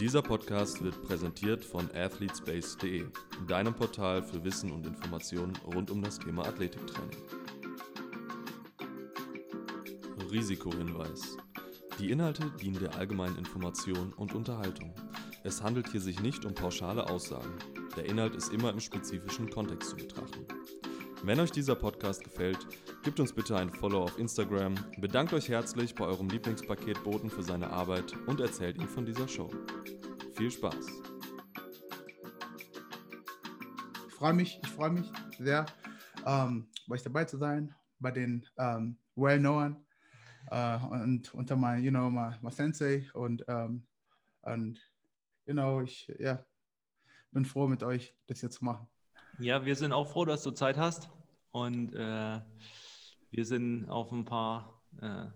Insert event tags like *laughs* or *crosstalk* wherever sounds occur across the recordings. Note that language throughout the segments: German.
Dieser Podcast wird präsentiert von athletespace.de, deinem Portal für Wissen und Informationen rund um das Thema Athletiktraining. Risikohinweis. Die Inhalte dienen der allgemeinen Information und Unterhaltung. Es handelt hier sich nicht um pauschale Aussagen. Der Inhalt ist immer im spezifischen Kontext zu betrachten. Wenn euch dieser Podcast gefällt, gebt uns bitte ein Follow auf Instagram, bedankt euch herzlich bei eurem Lieblingspaketboten für seine Arbeit und erzählt ihm von dieser Show. Viel Spaß! Ich freue mich, ich freue mich sehr, ähm, bei euch dabei zu sein, bei den ähm, Well-Known äh, und unter mein, you know, my, my Sensei und, ähm, und you know, ich ja, bin froh mit euch, das hier zu machen. Ja, wir sind auch froh, dass du Zeit hast und äh, wir sind auf ein paar äh,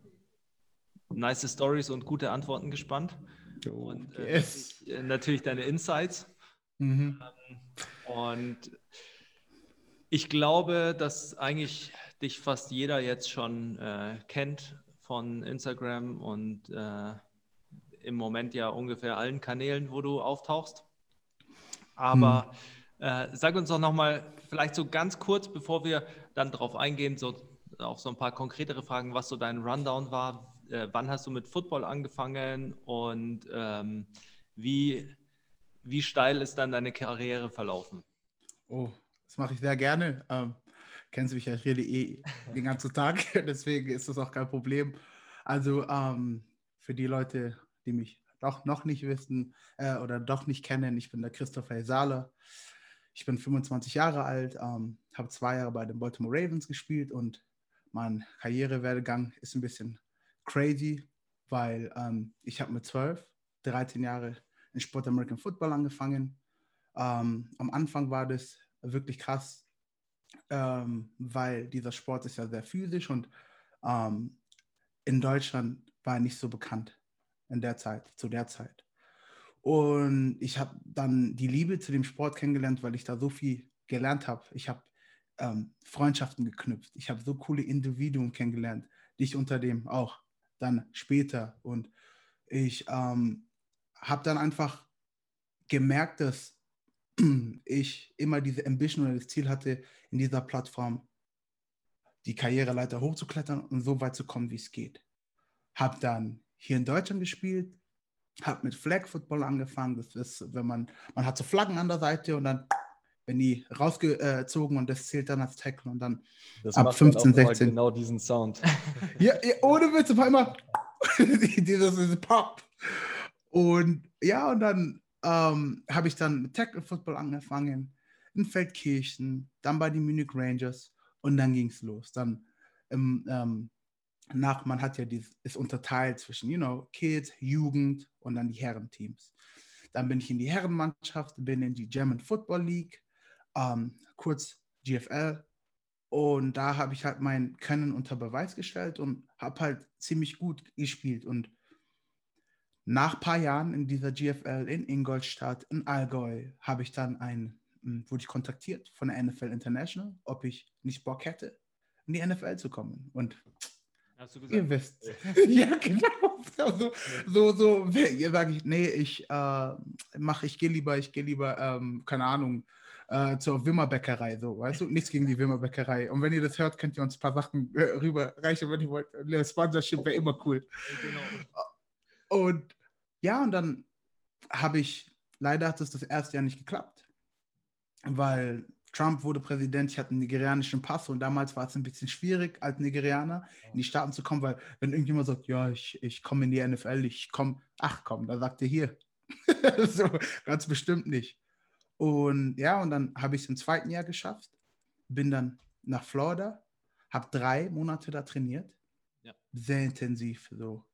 nice Stories und gute Antworten gespannt. Oh, und äh, yes. natürlich, äh, natürlich deine Insights. Mhm. Ähm, und ich glaube, dass eigentlich dich fast jeder jetzt schon äh, kennt von Instagram und äh, im Moment ja ungefähr allen Kanälen, wo du auftauchst. Aber Hm. äh, sag uns doch nochmal, vielleicht so ganz kurz, bevor wir dann darauf eingehen, so auch so ein paar konkretere Fragen, was so dein Rundown war. Äh, wann hast du mit Football angefangen und ähm, wie, wie steil ist dann deine Karriere verlaufen? Oh, das mache ich sehr gerne. Ähm, kennst du mich ja, ich eh *laughs* den ganzen Tag, *laughs* deswegen ist das auch kein Problem. Also ähm, für die Leute, die mich doch noch nicht wissen äh, oder doch nicht kennen, ich bin der Christopher Hesale. Ich bin 25 Jahre alt, ähm, habe zwei Jahre bei den Baltimore Ravens gespielt und mein Karrierewerdegang ist ein bisschen crazy, weil ähm, ich habe mit 12, 13 Jahre in Sport American Football angefangen. Ähm, am Anfang war das wirklich krass, ähm, weil dieser Sport ist ja sehr physisch und ähm, in Deutschland war er nicht so bekannt in der Zeit, zu der Zeit. Und ich habe dann die Liebe zu dem Sport kennengelernt, weil ich da so viel gelernt habe. Ich habe ähm, Freundschaften geknüpft. Ich habe so coole Individuen kennengelernt, dich unter dem auch dann später. Und ich ähm, habe dann einfach gemerkt, dass *clears throat* ich immer diese Ambition oder das Ziel hatte, in dieser Plattform die Karriereleiter hochzuklettern und so weit zu kommen, wie es geht. Habe dann hier in Deutschland gespielt, habe mit Flag Football angefangen. Das ist, wenn man, man hat so Flaggen an der Seite und dann werden die rausgezogen und das zählt dann als Tackle und dann Das Ab macht 15, dann auch immer 16. genau diesen Sound. *laughs* Ja, ja ohne Witz, auf einmal *laughs* dieses, dieses Pop. Und ja, und dann ähm, habe ich dann mit Tackle Football angefangen, in Feldkirchen, dann bei den Munich Rangers und dann ging es los. Dann im, ähm, nach, man hat ja dieses, ist unterteilt zwischen, you know, Kids, Jugend und dann die Herrenteams. Dann bin ich in die Herrenmannschaft, bin in die German Football League, ähm, kurz GFL, und da habe ich halt mein Können unter Beweis gestellt und habe halt ziemlich gut gespielt. Und nach ein paar Jahren in dieser GFL in Ingolstadt, in Allgäu, habe ich dann ein, m, wurde ich kontaktiert von der NFL International, ob ich nicht Bock hätte, in die NFL zu kommen. Und Hast du ihr wisst. *laughs* ja, genau. So, so, so sage ich, nee, ich äh, mache, ich gehe lieber, ich gehe lieber, ähm, keine Ahnung, äh, zur Wimmerbäckerei, so, weißt du? Nichts gegen die Wimmerbäckerei. Und wenn ihr das hört, könnt ihr uns ein paar Sachen äh, rüberreichen, wenn ihr wollt. Eine Sponsorship wäre immer cool. Genau. Und ja, und dann habe ich, leider hat es das erste Jahr nicht geklappt, weil Trump wurde Präsident, ich hatte einen nigerianischen Pass und damals war es ein bisschen schwierig, als Nigerianer in die Staaten zu kommen, weil wenn irgendjemand sagt, ja, ich, ich komme in die NFL, ich komme, ach komm, da sagt er hier. *laughs* so, ganz bestimmt nicht. Und ja, und dann habe ich es im zweiten Jahr geschafft, bin dann nach Florida, habe drei Monate da trainiert, Ja. sehr intensiv so.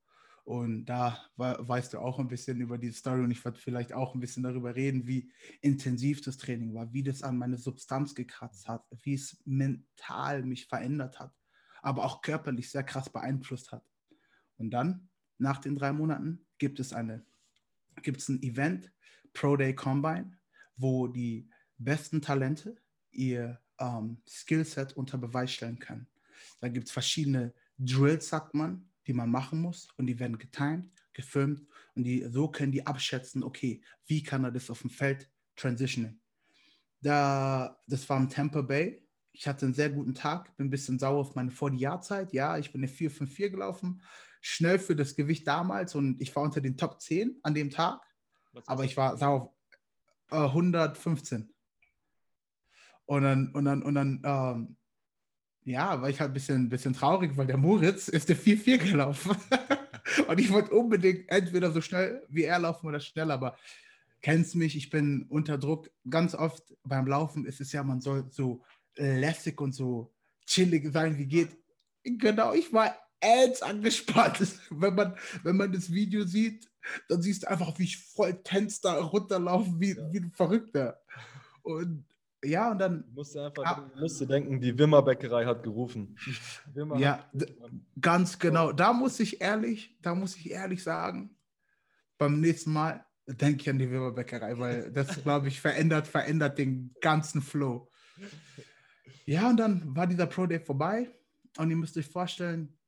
Und da we- weißt du auch ein bisschen über die Story und ich werde vielleicht auch ein bisschen darüber reden, wie intensiv das Training war, wie das an meine Substanz gekratzt hat, wie es mental mich verändert hat, aber auch körperlich sehr krass beeinflusst hat. Und dann, nach den drei Monaten, gibt es eine, gibt es ein Event, Pro Day Combine, wo die besten Talente ihr ähm, Skillset unter Beweis stellen können. Da gibt es verschiedene Drills, sagt man, die man machen muss und die werden getimed, gefilmt Und die, so können die abschätzen, okay, wie kann er das auf dem Feld transitionen. Da, das war im Tampa Bay. Ich hatte einen sehr guten Tag, bin ein bisschen sauer auf meine 40-Jahr-Zeit. Ja, ich bin eine 4-5-4 gelaufen, schnell für das Gewicht damals und ich war unter den Top 10 an dem Tag. Aber ich war sauer auf äh, 115. Und dann, und dann, und dann, ähm, ja, war ich halt ein bisschen, bisschen traurig, weil der Moritz ist der 4-4 gelaufen. *laughs* und ich wollte unbedingt entweder so schnell wie er laufen oder schneller, aber kennst mich, ich bin unter Druck. Ganz oft beim Laufen ist es ja, man soll so lässig und so chillig sein, wie geht. Genau, ich war ends angespannt. *laughs* Wenn man, wenn man das Video sieht, dann siehst du einfach, wie ich voll tense da runterlaufe, wie, ja. wie ein Verrückter. Und ja, und dann. Du musst einfach ah, musst denken, die Wimmerbäckerei hat gerufen. *laughs* Wimmer ja, hat ganz genau. Da muss ich ehrlich, da muss ich ehrlich sagen, beim nächsten Mal denke ich an die Wimmerbäckerei, weil das, glaube ich, verändert, verändert den ganzen Flow. Ja, und dann war dieser Pro Day vorbei und ihr müsst euch vorstellen,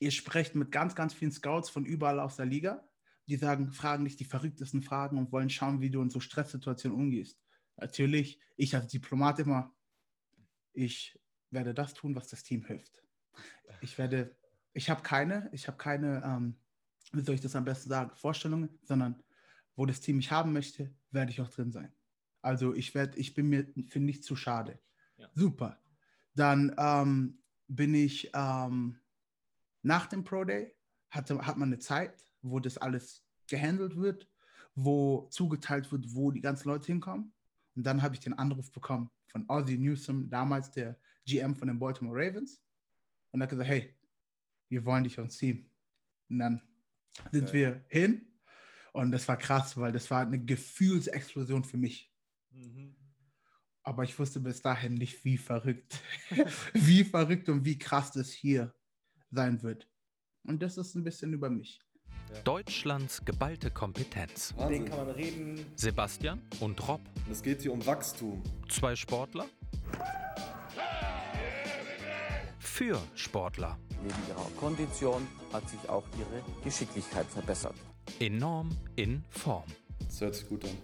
ihr sprecht mit ganz, ganz vielen Scouts von überall aus der Liga. Die sagen, fragen dich die verrücktesten Fragen und wollen schauen, wie du in so Stresssituationen umgehst. Natürlich, ich als Diplomat immer, ich werde das tun, was das Team hilft. Ich werde, ich habe keine, ich habe keine, ähm, wie soll ich das am besten sagen, Vorstellungen, sondern wo das Team mich haben möchte, werde ich auch drin sein. Also ich werde, ich bin mir für nichts zu schade. Ja. Super. Dann ähm, bin ich ähm, nach dem Pro Day, hatte, hat man eine Zeit, wo das alles gehandelt wird, wo zugeteilt wird, wo die ganzen Leute hinkommen. Und dann habe ich den Anruf bekommen von Ozzy Newsom, damals der GM von den Baltimore Ravens. Und er hat gesagt, hey, wir wollen dich uns Team. Und dann sind okay. wir hin. Und das war krass, weil das war eine Gefühlsexplosion für mich. Mhm. Aber ich wusste bis dahin nicht, wie verrückt, *laughs* wie verrückt und wie krass das hier sein wird. Und das ist ein bisschen über mich. Deutschlands geballte Kompetenz. Den kann man reden. Sebastian und Rob. Es geht hier um Wachstum. Zwei Sportler. Für Sportler. Neben ihrer Kondition hat sich auch ihre Geschicklichkeit verbessert. Enorm in Form. Das hört sich gut an.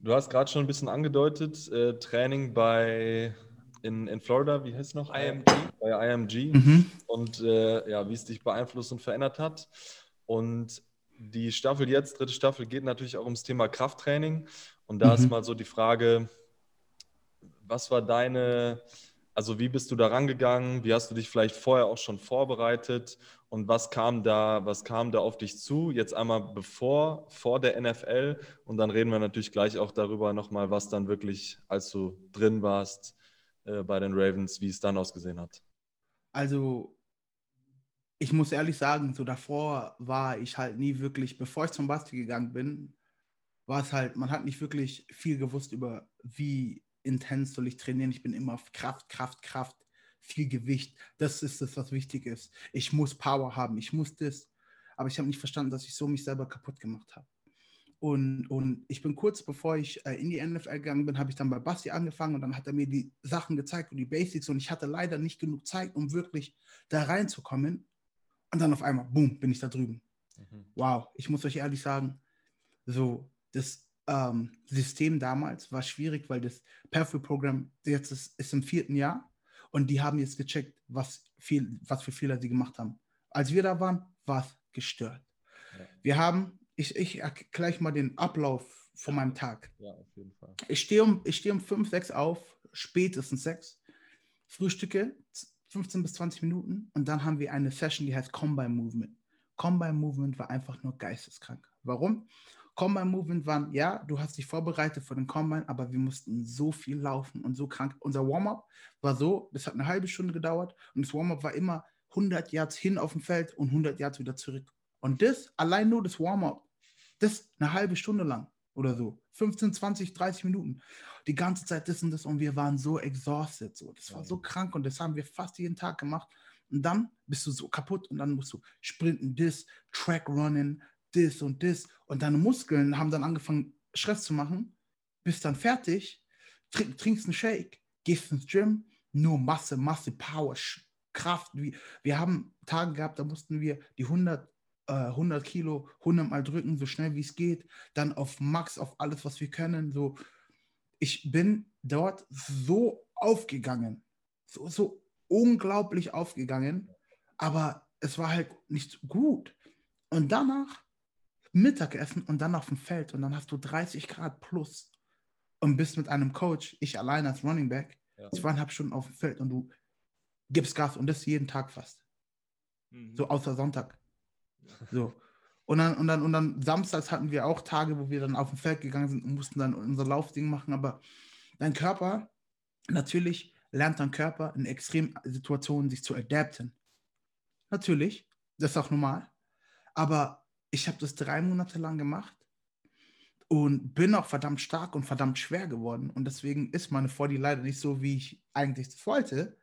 Du hast gerade schon ein bisschen angedeutet, äh, Training bei in, in Florida, wie heißt es noch? IMG. Bei IMG. Mhm. Und äh, ja, wie es dich beeinflusst und verändert hat. Und die Staffel jetzt, dritte Staffel, geht natürlich auch ums Thema Krafttraining. Und da mhm. ist mal so die Frage, was war deine, also wie bist du da rangegangen? Wie hast du dich vielleicht vorher auch schon vorbereitet? Und was kam da, was kam da auf dich zu? Jetzt einmal bevor, vor der NFL und dann reden wir natürlich gleich auch darüber nochmal, was dann wirklich, als du drin warst, äh, bei den Ravens, wie es dann ausgesehen hat? Also, ich muss ehrlich sagen, so davor war ich halt nie wirklich, bevor ich zum Basti gegangen bin, war es halt, man hat nicht wirklich viel gewusst über, wie intens soll ich trainieren. Ich bin immer auf Kraft, Kraft, Kraft, viel Gewicht. Das ist das, was wichtig ist. Ich muss Power haben, ich muss das. Aber ich habe nicht verstanden, dass ich so mich selber kaputt gemacht habe. Und, und ich bin kurz bevor ich äh, in die NFL gegangen bin, habe ich dann bei Basti angefangen und dann hat er mir die Sachen gezeigt und die Basics und ich hatte leider nicht genug Zeit, um wirklich da reinzukommen. Und dann auf einmal, boom, bin ich da drüben. Mhm. Wow, ich muss euch ehrlich sagen, so das ähm, System damals war schwierig, weil das Perfect-Programm jetzt ist, ist im vierten Jahr und die haben jetzt gecheckt, was, viel, was für Fehler sie gemacht haben. Als wir da waren, war es gestört. Ja. Wir haben ich, ich gleich mal den Ablauf von meinem Tag. Ja, auf jeden Fall. Ich stehe um, ich steh um 5, 6 auf, spätestens 6, frühstücke 15 bis 20 Minuten und dann haben wir eine Session, die heißt Combine Movement. Combine Movement war einfach nur geisteskrank. Warum? Combine Movement waren, ja, du hast dich vorbereitet für den Combine, aber wir mussten so viel laufen und so krank. Unser Warm-up war so, das hat eine halbe Stunde gedauert und das Warm-up war immer 100 Yards hin auf dem Feld und 100 Yards wieder zurück. Und das, allein nur das Warm-up, das eine halbe Stunde lang oder so. 15, 20, 30 Minuten. Die ganze Zeit das und das und wir waren so exhausted. So. Das war so krank und das haben wir fast jeden Tag gemacht. Und dann bist du so kaputt und dann musst du sprinten, das, Track runnen, das und das. Und deine Muskeln haben dann angefangen, Stress zu machen. Bist dann fertig, trink, trinkst einen Shake, gehst ins Gym, nur Masse, Masse, Power, Kraft. Wir, wir haben Tage gehabt, da mussten wir die 100 äh, 100 Kilo 100 Mal drücken, so schnell wie es geht, dann auf Max, auf alles, was wir können. So, ich bin dort so aufgegangen, so, so unglaublich aufgegangen, aber es war halt nicht gut. Und danach Mittagessen und dann auf dem Feld und dann hast du 30 Grad plus und bist mit einem Coach, ich allein als Running Back, Ja. zweieinhalb Stunden auf dem Feld und du gibst Gas und das jeden Tag fast. Mhm. So außer Sonntag. So. Und dann, und, dann, und dann samstags hatten wir auch Tage, wo wir dann auf dem Feld gegangen sind und mussten dann unser Laufding machen. Aber dein Körper, natürlich lernt dein Körper in Extremsituationen sich zu adapten. Natürlich, das ist auch normal. Aber ich habe das drei Monate lang gemacht und bin auch verdammt stark und verdammt schwer geworden. Und deswegen ist meine 40 leider nicht so, wie ich eigentlich wollte.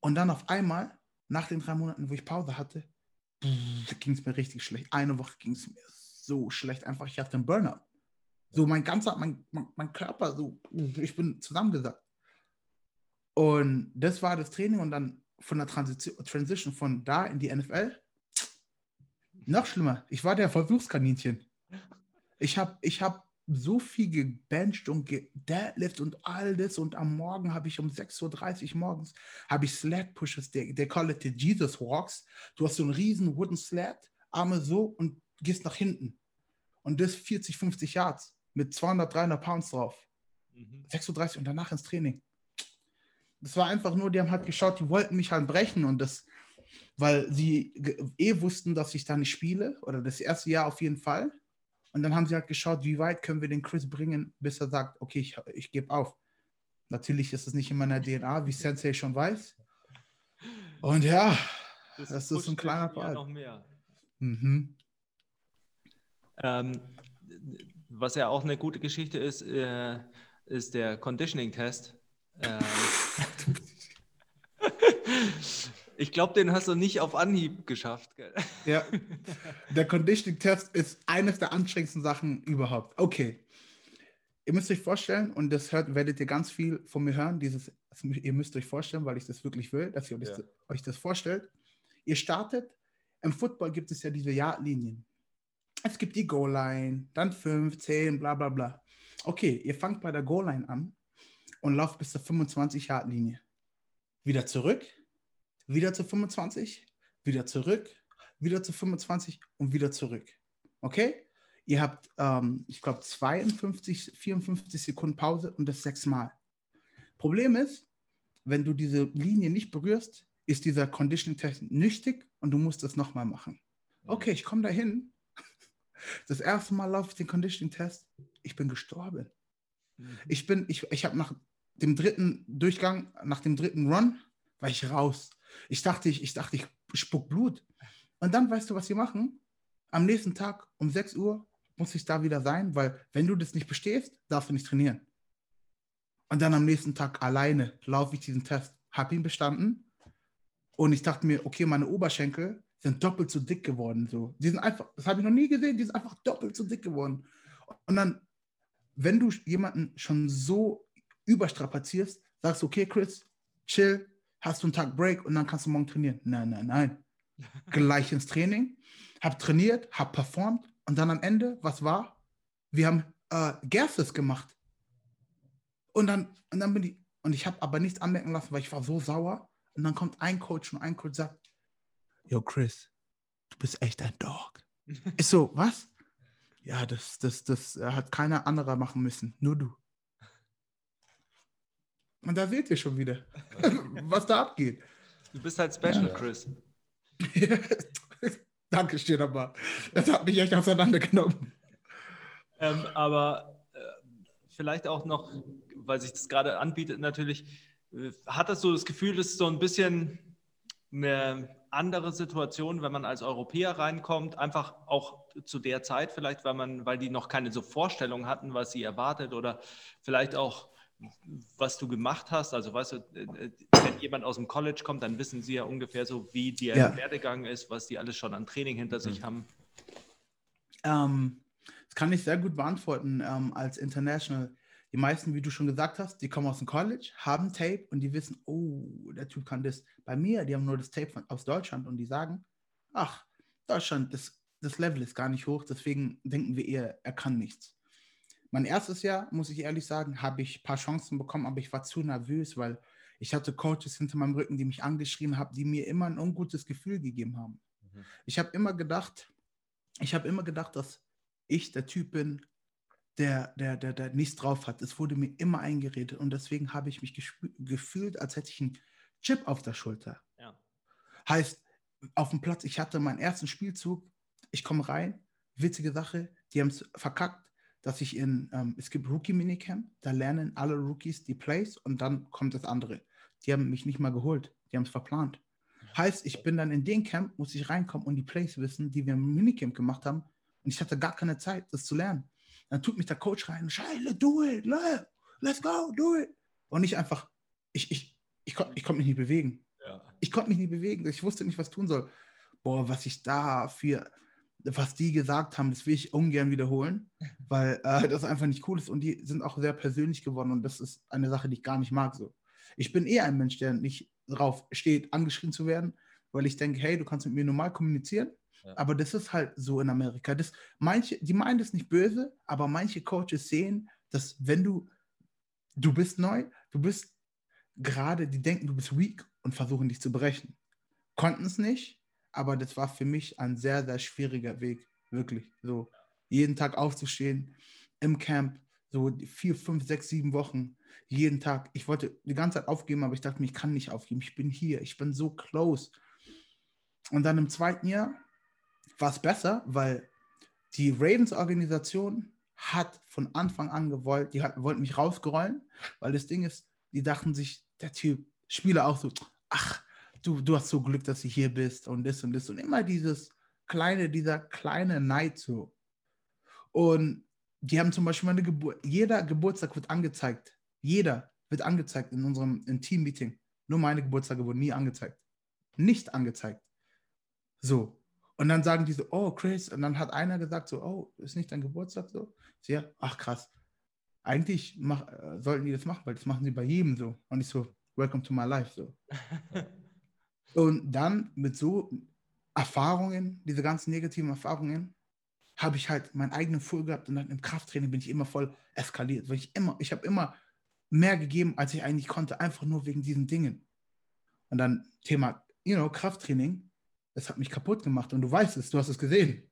Und dann auf einmal, nach den drei Monaten, wo ich Pause hatte, ging es mir richtig schlecht. Eine Woche ging es mir so schlecht. Einfach, ich hatte einen Burnout. So mein ganzer, mein, mein, Körper, so, ich bin zusammengesackt. Und das war das Training und dann von der Transition, Transition von da in die NFL. Noch schlimmer, ich war der Versuchskaninchen. Ich habe ich hab so viel gebencht und gedeadlift und all das und am Morgen habe ich um 6.30 Uhr morgens habe ich Sled Pushes, they, they call it the Jesus Walks. Du hast so einen riesen Wooden Sled, Arme so und gehst nach hinten. Und das 40, 50 Yards mit 200, 300 Pounds drauf. Mhm. 6.30 Uhr und danach ins Training. Das war einfach nur, die haben halt geschaut, die wollten mich halt brechen und das, weil sie eh wussten, dass ich da nicht spiele oder das erste Jahr auf jeden Fall. Und dann haben sie halt geschaut, wie weit können wir den Chris bringen, bis er sagt, okay, ich, ich gebe auf. Natürlich ist es nicht in meiner DNA, wie Sensei schon weiß. Und ja, das ist pusht ein kleiner Part. noch mehr. mhm. Ähm, was ja auch eine gute Geschichte ist, äh, ist der Conditioning-Test. Ähm, *laughs* ich glaube, den hast du nicht auf Anhieb geschafft. Gell? Ja, *laughs* der Conditioning-Test ist eines der anstrengendsten Sachen überhaupt. Okay. Ihr müsst euch vorstellen, und das hört, werdet ihr ganz viel von mir hören, dieses, mü- ihr müsst euch vorstellen, weil ich das wirklich will, dass ihr euch, Ja. das, euch das vorstellt. Ihr startet, im Football gibt es ja diese Yardlinien. Es gibt die Goal-Line, dann 5, 10, bla bla bla. Okay, ihr fangt bei der Goal-Line an und lauft bis zur 25-Yard-Linie. Wieder zurück, wieder zu 25, wieder zurück, wieder zu 25 und wieder zurück. Okay? Ihr habt, ähm, ich glaube, 52, 54 Sekunden Pause und das sechsmal. Problem ist, wenn du diese Linie nicht berührst, ist dieser Conditioning-Test nüchtig und du musst das nochmal machen. Okay, ich komme dahin. *laughs* Das erste Mal laufe ich den Conditioning-Test. Ich bin gestorben. Ich bin, ich, ich habe nach dem dritten Durchgang, nach dem dritten Run, war ich raus. Ich dachte, ich, ich dachte, ich spuck Blut. Und dann weißt du, was sie machen? Am nächsten Tag um 6 Uhr muss ich da wieder sein, weil wenn du das nicht bestehst, darfst du nicht trainieren. Und dann am nächsten Tag alleine laufe ich diesen Test, habe ihn bestanden. Und ich dachte mir, okay, meine Oberschenkel sind doppelt so dick geworden. So. Die sind einfach, das habe ich noch nie gesehen, die sind einfach doppelt so dick geworden. Und dann, wenn du jemanden schon so überstrapazierst, sagst du, okay, Chris, chill, hast du einen Tag Break und dann kannst du morgen trainieren. Nein, nein, nein. Gleich ins Training, hab trainiert, hab performt und dann am Ende, was war? Wir haben äh, Gases gemacht. Und dann, und dann bin ich, und ich habe aber nichts anmerken lassen, weil ich war so sauer. Und dann kommt ein Coach und ein Coach sagt, Yo, Chris, du bist echt ein Dog. *laughs* Ist so, was? Ja, das, das, das hat keiner anderer machen müssen, nur du. Und da seht ihr schon wieder, *laughs* was da abgeht. Du bist halt Special, Ja. Chris. *laughs* Danke, steht aber. Das hat mich echt auseinandergenommen. Ähm, aber äh, vielleicht auch noch, weil sich das gerade anbietet, natürlich, äh, hattest du das Gefühl, es ist so ein bisschen eine andere Situation, wenn man als Europäer reinkommt, einfach auch zu der Zeit vielleicht, weil man, weil die noch keine so Vorstellung hatten, was sie erwartet oder vielleicht auch was du gemacht hast. Also weißt du, äh, wenn jemand aus dem College kommt, dann wissen sie ja ungefähr so, wie der Ja. Werdegang ist, was die alles schon an Training hinter sich haben. Ähm, das kann ich sehr gut beantworten ähm, als International. Die meisten, wie du schon gesagt hast, die kommen aus dem College, haben Tape und die wissen, oh, der Typ kann das. Bei mir, die haben nur das Tape von, aus Deutschland und die sagen, ach, Deutschland, das, das Level ist gar nicht hoch, deswegen denken wir eher, er kann nichts. Mein erstes Jahr, muss ich ehrlich sagen, habe ich ein paar Chancen bekommen, aber ich war zu nervös, weil ich hatte Coaches hinter meinem Rücken, die mich angeschrien haben, die mir immer ein ungutes Gefühl gegeben haben. Mhm. Ich habe immer gedacht, ich habe immer gedacht, dass ich der Typ bin, der, der, der, der nichts drauf hat. Es wurde mir immer eingeredet und deswegen habe ich mich gefühlt, als hätte ich einen Chip auf der Schulter. Ja. Heißt, auf dem Platz, ich hatte meinen ersten Spielzug, ich komme rein, witzige Sache, die haben es verkackt, dass ich in, ähm, es gibt Rookie-Minicamp, da lernen alle Rookies die Plays und dann kommt das andere. Die haben mich nicht mal geholt, die haben es verplant. Heißt, ich bin dann in den Camp, muss ich reinkommen und die Plays wissen, die wir im Minicamp gemacht haben. Und ich hatte gar keine Zeit, das zu lernen. Dann tut mich der Coach rein, Scheile, do it, let's go, do it. Und ich einfach, ich, ich, ich, kon, ich konnte mich nicht bewegen. Ja. Ich konnte mich nicht bewegen. Ich wusste nicht, was tun soll. Boah, was ich da für, was die gesagt haben, das will ich ungern wiederholen, *laughs* weil äh, das einfach nicht cool ist. Und die sind auch sehr persönlich geworden. Und das ist eine Sache, die ich gar nicht mag. So. Ich bin eher ein Mensch, der nicht drauf steht, angeschrien zu werden, weil ich denke, hey, du kannst mit mir normal kommunizieren. Ja. Aber das ist halt so in Amerika. Das, manche, die meinen das nicht böse, aber manche Coaches sehen, dass wenn du, du bist neu, du bist gerade, die denken, du bist weak und versuchen dich zu brechen. Konnten es nicht, aber das war für mich ein sehr, sehr schwieriger Weg, wirklich. So jeden Tag aufzustehen im Camp, so vier, fünf, sechs, sieben Wochen, jeden Tag. Ich wollte die ganze Zeit aufgeben, aber ich dachte mir, ich kann nicht aufgeben. Ich bin hier, ich bin so close. Und dann im zweiten Jahr war es besser, weil die Ravens-Organisation hat von Anfang an gewollt, die hat, wollten mich rausgerollen, weil das Ding ist, die dachten sich, der Typ, Spieler auch so, ach, du, du hast so Glück, dass du hier bist und das und das und immer dieses kleine, dieser kleine Neid so. Und die haben zum Beispiel meine Geburt, jeder Geburtstag wird angezeigt. Jeder wird angezeigt in unserem Team-Meeting. Nur meine Geburtstage wurden nie angezeigt. Nicht angezeigt. So. Und dann sagen die so, oh, Chris. Und dann hat einer gesagt so, oh, ist nicht dein Geburtstag so? Ja, ach krass. Eigentlich mach, äh, sollten die das machen, weil das machen sie bei jedem so. Und ich so, welcome to my life so. *laughs* Und dann mit so Erfahrungen, diese ganzen negativen Erfahrungen, habe ich halt meinen eigenen Full gehabt und dann im Krafttraining bin ich immer voll eskaliert, weil ich immer, ich habe immer mehr gegeben, als ich eigentlich konnte, einfach nur wegen diesen Dingen. Und dann Thema, you know, Krafttraining, das hat mich kaputt gemacht und du weißt es, du hast es gesehen.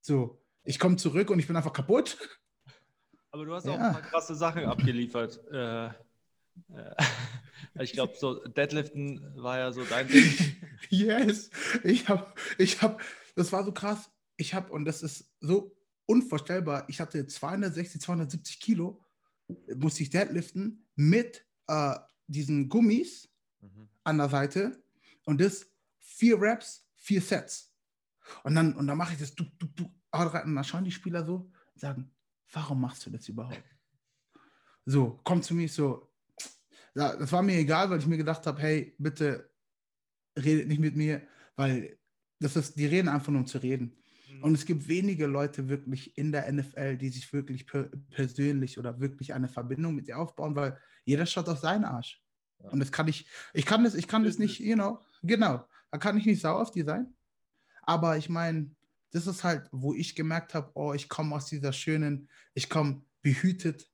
So, ich komme zurück und ich bin einfach kaputt. Aber du hast ja. auch ein paar krasse Sachen abgeliefert. Äh, *laughs* ich glaube, so Deadliften war ja so dein Ding. *laughs* yes, ich habe, ich habe, das war so krass. Ich habe, und das ist so unvorstellbar, ich hatte 260, 270 Kilo musste ich deadliften mit äh, diesen Gummis mhm. an der Seite und das vier Reps, vier Sets. Und dann, und dann mache ich das, du, du, du, und dann schauen die Spieler so und sagen, warum machst du das überhaupt? So, kommt zu mir so, ja, das war mir egal, weil ich mir gedacht habe, hey, bitte redet nicht mit mir, weil das ist, die reden einfach nur um zu reden. Mhm. Und es gibt wenige Leute wirklich in der NFL, die sich wirklich per persönlich oder wirklich eine Verbindung mit dir aufbauen, weil jeder schaut auf seinen Arsch. Ja. Und das kann ich, ich kann das, ich kann das nicht, you know, genau, da kann ich nicht sauer auf die sein. Aber ich meine, das ist halt, wo ich gemerkt habe, oh, ich komme aus dieser schönen, ich komme behütet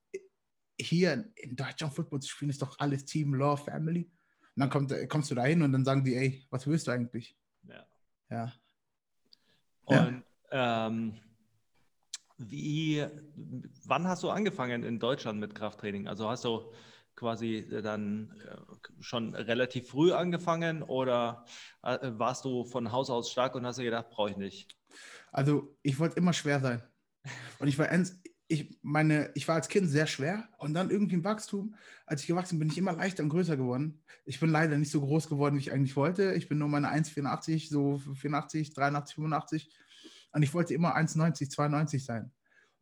hier in Deutschland Football zu spielen, ist doch alles Team, Law, Family. Und dann kommt, kommst du da hin und dann sagen die, ey, was willst du eigentlich? Ja. Ja. Und ja. ähm, wie, wann hast du angefangen in Deutschland mit Krafttraining? Also hast du quasi dann äh, schon relativ früh angefangen oder äh, warst du von Haus aus stark und hast dir gedacht, brauche ich nicht? Also ich wollte immer schwer sein. Und ich war, ich, meine, ich war als Kind sehr schwer und dann irgendwie im Wachstum, als ich gewachsen bin, bin ich immer leichter und größer geworden. Ich bin leider nicht so groß geworden, wie ich eigentlich wollte. Ich bin nur meine 1,84, so 84, 83, 85 und ich wollte immer 1,90, 92 sein.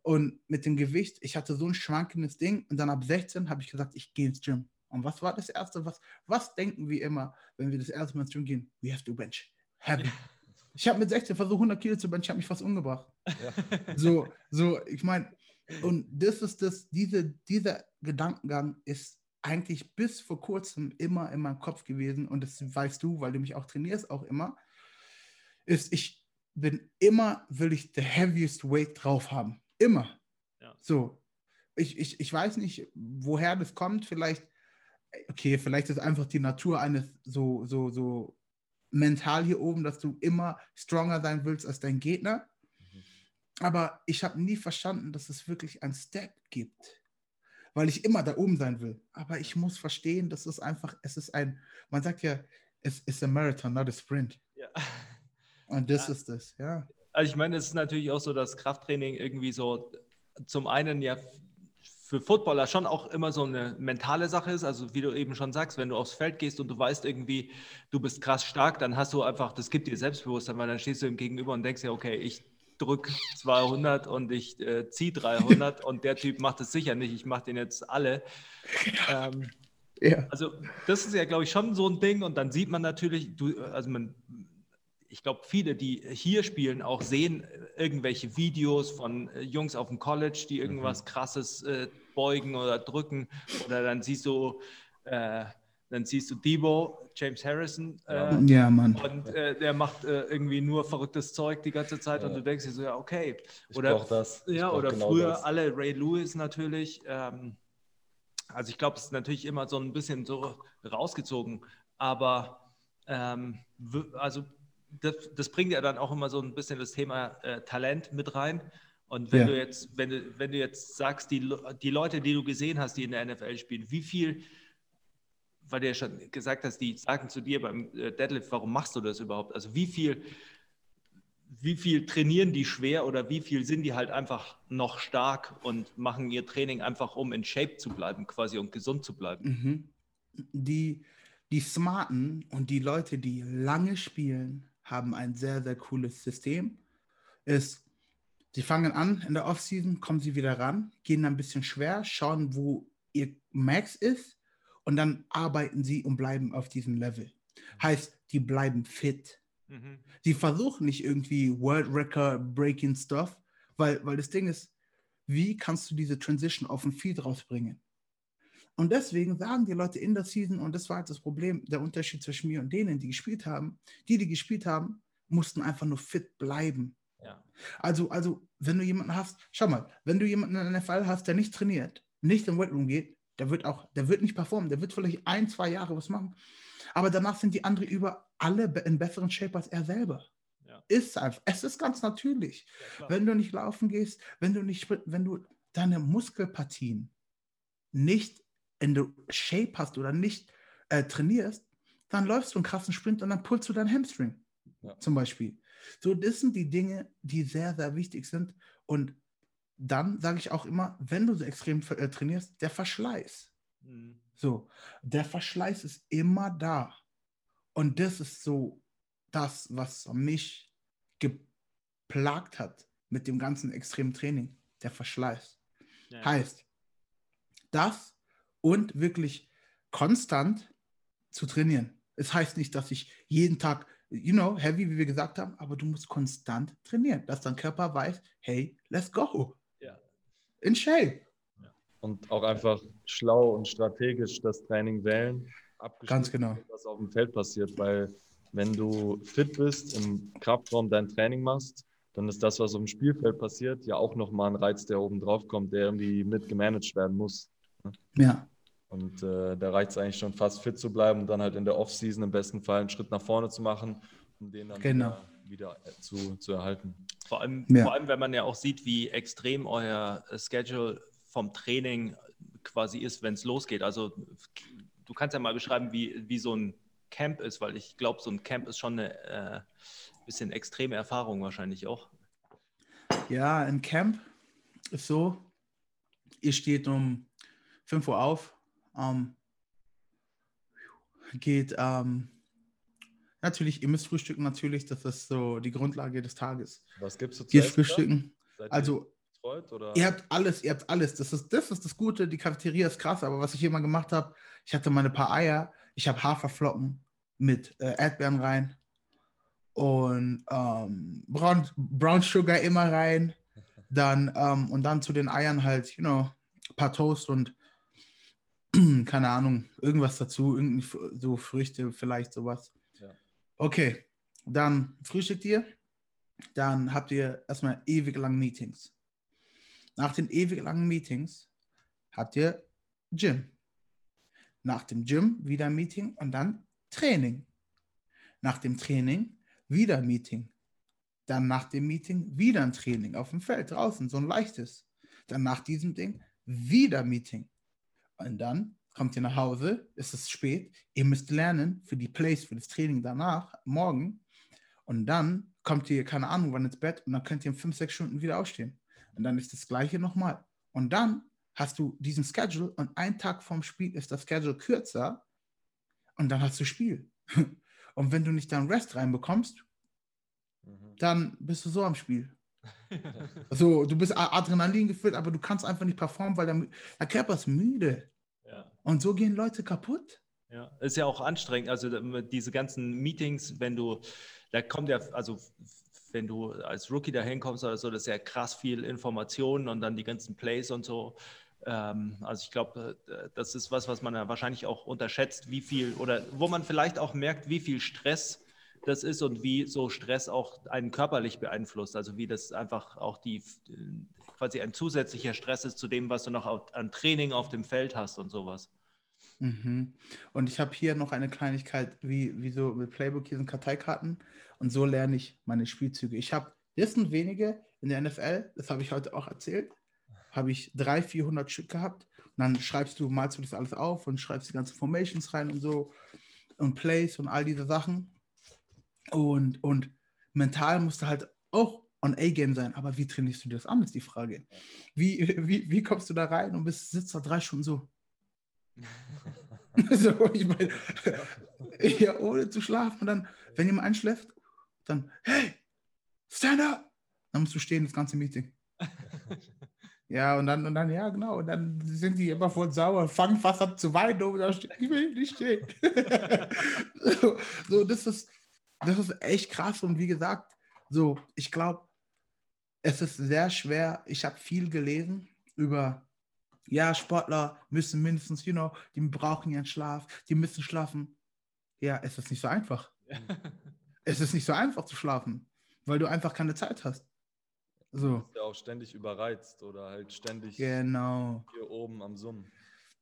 Und mit dem Gewicht, ich hatte so ein schwankendes Ding und dann ab 16 habe ich gesagt, ich gehe ins Gym. Und was war das Erste? Was, was denken wir immer, wenn wir das erste Mal ins Gym gehen? We have to bench. Heavy. Ich habe mit 16 versucht, 100 Kilo zu benchen, ich habe mich fast umgebracht. Ja. So, so, ich meine, und das ist das, diese, dieser Gedankengang ist eigentlich bis vor kurzem immer in meinem Kopf gewesen und das weißt du, weil du mich auch trainierst, auch immer, ist, ich, bin immer, will ich the heaviest weight drauf haben. Immer. Ja. So. Ich, ich, ich weiß nicht, woher das kommt. Vielleicht, okay, vielleicht ist einfach die Natur eines so, so, so mental hier oben, dass du immer stronger sein willst als dein Gegner. Aber ich habe nie verstanden, dass es wirklich ein Step gibt, weil ich immer da oben sein will. Aber ich muss verstehen, dass es einfach, es ist ein, man sagt ja, es ist ein Marathon, not a Sprint. Ja. Und das Ja. ist es, ja. Also ich meine, es ist natürlich auch so, dass Krafttraining irgendwie so zum einen ja für Footballer schon auch immer so eine mentale Sache ist. Also wie du eben schon sagst, wenn du aufs Feld gehst und du weißt irgendwie, du bist krass stark, dann hast du einfach, das gibt dir Selbstbewusstsein, weil dann stehst du ihm gegenüber und denkst ja, okay, ich drücke 200 und ich äh, ziehe 300 und der Typ macht es sicher nicht, ich mache den jetzt alle. Ähm, Ja. also das ist ja, glaube ich, schon so ein Ding. Und dann sieht man natürlich, du, also man, ich glaube, viele, die hier spielen, auch sehen äh, irgendwelche Videos von äh, Jungs auf dem College, die irgendwas krasses äh, beugen oder drücken. Oder dann siehst du, äh, dann siehst du Debo, James Harrison, äh, Ja, Mann. und äh, der macht äh, irgendwie nur verrücktes Zeug die ganze Zeit und Ja. du denkst dir so, ja, okay. Ich Oder, brauch das. Ich ja, oder genau früher das. alle Ray Lewis natürlich. Ähm, also ich glaube, es ist natürlich immer so ein bisschen so rausgezogen, aber ähm, also das, das bringt ja dann auch immer so ein bisschen das Thema äh, Talent mit rein. Und wenn Ja. du jetzt, wenn du, wenn du jetzt sagst, die, die Leute, die du gesehen hast, die in der NFL spielen, wie viel, weil du ja schon gesagt hast, die sagen zu dir beim äh, Deadlift, warum machst du das überhaupt? Also wie viel, wie viel trainieren die schwer oder wie viel sind die halt einfach noch stark und machen ihr Training einfach, um in Shape zu bleiben, quasi und gesund zu bleiben? Mhm. Die, die Smarten und die Leute, die lange spielen, haben ein sehr, sehr cooles System. Ist, sie fangen an in der Offseason, kommen sie wieder ran, gehen ein bisschen schwer, schauen, wo ihr Max ist und dann arbeiten sie und bleiben auf diesem Level. Heißt, die bleiben fit. Mhm. Die versuchen nicht irgendwie World Record Breaking Stuff, weil, weil das Ding ist, wie kannst du diese Transition auf dem Feed rausbringen? Und deswegen sagen die Leute in der Season, und das war halt das Problem, der Unterschied zwischen mir und denen, die gespielt haben, die, die gespielt haben, mussten einfach nur fit bleiben. Ja. Also, also, wenn du jemanden hast, schau mal, wenn du jemanden in der Fall hast, der nicht trainiert, nicht im Weightroom geht, der wird auch, der wird nicht performen, der wird vielleicht ein, zwei Jahre was machen, aber danach sind die anderen über alle in besseren Shape als er selber. Ja. Ist einfach, es ist ganz natürlich. klar. Wenn du nicht laufen gehst, wenn du nicht, wenn du deine Muskelpartien nicht in der Shape hast oder nicht äh, trainierst, dann läufst du einen krassen Sprint und dann pullst du deinen Hamstring. Ja. Zum Beispiel. So, das sind die Dinge, die sehr, sehr wichtig sind. Und dann sage ich auch immer, wenn du so extrem äh, trainierst, der Verschleiß. Mhm. So, der Verschleiß ist immer da. Und das ist so das, was mich geplagt hat mit dem ganzen extremen Training, der Verschleiß. Ja. Heißt, das und wirklich konstant zu trainieren. Es heißt nicht, dass ich jeden Tag, you know, heavy, wie wir gesagt haben, aber du musst konstant trainieren, dass dein Körper weiß, hey, let's go. In shape. Und auch einfach schlau und strategisch das Training wählen. abgestimmt Ganz genau. Was auf dem Feld passiert. Weil wenn du fit bist, im Kraftraum dein Training machst, dann ist das, was auf dem Spielfeld passiert, ja auch nochmal ein Reiz, der oben drauf kommt, der irgendwie mit gemanagt werden muss. Ja, Und äh, da reicht es eigentlich schon fast fit zu bleiben und dann halt in der Offseason im besten Fall einen Schritt nach vorne zu machen, um den dann Genau. Wieder, äh, zu, zu erhalten. Vor allem, Ja. vor allem, wenn man ja auch sieht, wie extrem euer äh, Schedule vom Training quasi ist, wenn es losgeht. Also du kannst ja mal beschreiben, wie, wie so ein Camp ist, weil ich glaube, so ein Camp ist schon eine äh, bisschen extreme Erfahrung wahrscheinlich auch. Ja, im Camp ist so, ihr steht um 5 Uhr auf, ähm, geht ähm, natürlich, ihr müsst frühstücken natürlich, das ist so die Grundlage des Tages. Was gibst du zu da? frühstücken, also oder? ihr habt alles, ihr habt alles, das ist, das ist das Gute, die Cafeteria ist krass, aber was ich immer gemacht habe, ich hatte meine paar Eier, ich habe Haferflocken mit äh, Erdbeeren rein und ähm, Brown, Brown Sugar immer rein, dann ähm, und dann zu den Eiern halt, you know, ein paar Toast und *clears throat* keine Ahnung, irgendwas dazu, irgendwie so Früchte, vielleicht sowas. Okay, dann frühstückt ihr dann habt ihr erstmal ewig lang Meetings. Nach den ewig langen Meetings habt ihr Gym. Nach dem Gym wieder Meeting und dann Training. Nach dem Training wieder Meeting. Dann nach dem Meeting wieder ein Training auf dem Feld draußen, so ein leichtes. Dann nach diesem Ding wieder Meeting. Und dann kommt ihr nach Hause, es ist spät, ihr müsst lernen für die Plays, für das Training danach, morgen. Und dann kommt ihr, keine Ahnung, wann ins Bett und dann könnt ihr in fünf, sechs Stunden wieder aufstehen. Und dann ist das Gleiche nochmal. Und dann hast du diesen Schedule und ein Tag vorm Spiel ist das Schedule kürzer und dann hast du Spiel. *laughs* Und wenn du nicht dann Rest reinbekommst, Mhm. dann bist du so am Spiel. *laughs* Also du bist Adrenalin gefüllt, aber du kannst einfach nicht performen, weil der, der Körper ist müde. Ja. Und so gehen Leute kaputt. Ja, ist ja auch anstrengend. Also diese ganzen Meetings, wenn du, da kommt ja, also wenn du als Rookie da hinkommst oder so, das ist ja krass viel Informationen und dann die ganzen Plays und so. Ähm, also ich glaube, äh, das ist was, was man ja wahrscheinlich auch unterschätzt, wie viel oder wo man vielleicht auch merkt, wie viel Stress das ist und wie so Stress auch einen körperlich beeinflusst. Also wie das einfach auch die quasi ein zusätzlicher Stress ist zu dem, was du noch an Training auf dem Feld hast und sowas. Mhm. Und ich habe hier noch eine Kleinigkeit, wie, wie so mit Playbook, hier sind Karteikarten und so lerne ich meine Spielzüge. Ich habe, das sind wenige in der NFL, das habe ich heute auch erzählt, habe ich 300, 400 Stück gehabt und dann schreibst du, malst du das alles auf und schreibst die ganzen Formations rein und so und Plays und all diese Sachen und, und mental musst du halt auch on A-Game sein, aber wie trainierst du das an, ist die Frage. Wie, wie, wie kommst du da rein und bist, sitzt da drei Stunden so? *laughs* *laughs* so, ich meine, ja, ohne zu schlafen. Und dann, wenn jemand einschläft, dann, hey, stand up! Dann musst du stehen, das ganze Meeting. *laughs* Ja, und dann, und dann, ja, genau. Und dann sind die immer voll sauer, fangen fast an zu weinen, und da steht, ich will nicht stehen. so, so, das ist, das ist echt krass. Und wie gesagt, so, ich glaube, es ist sehr schwer. Ich habe viel gelesen über ja, Sportler müssen mindestens, you know, die brauchen ihren Schlaf, die müssen schlafen. Ja, es ist nicht so einfach. *laughs* Es ist nicht so einfach zu schlafen, weil du einfach keine Zeit hast. Du So, bist ja auch ständig überreizt oder halt ständig genau, hier oben am Summen.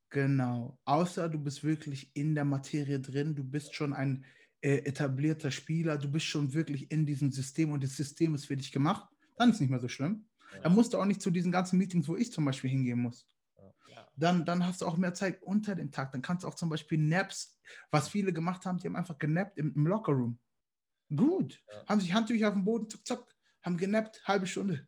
genau. Außer du bist wirklich in der Materie drin, du bist schon ein äh, etablierter Spieler, du bist schon wirklich in diesem System und das System ist für dich gemacht, dann ist es nicht mehr so schlimm. Ja. Dann musst du auch nicht zu diesen ganzen Meetings, wo ich zum Beispiel hingehen muss. Ja. Dann, dann hast du auch mehr Zeit unter dem Tag. Dann kannst du auch zum Beispiel Naps, was viele gemacht haben, die haben einfach genappt im, im Lockerroom. Gut. Ja. Haben sich Handtücher auf dem Boden, zack, zack, haben genappt, halbe Stunde.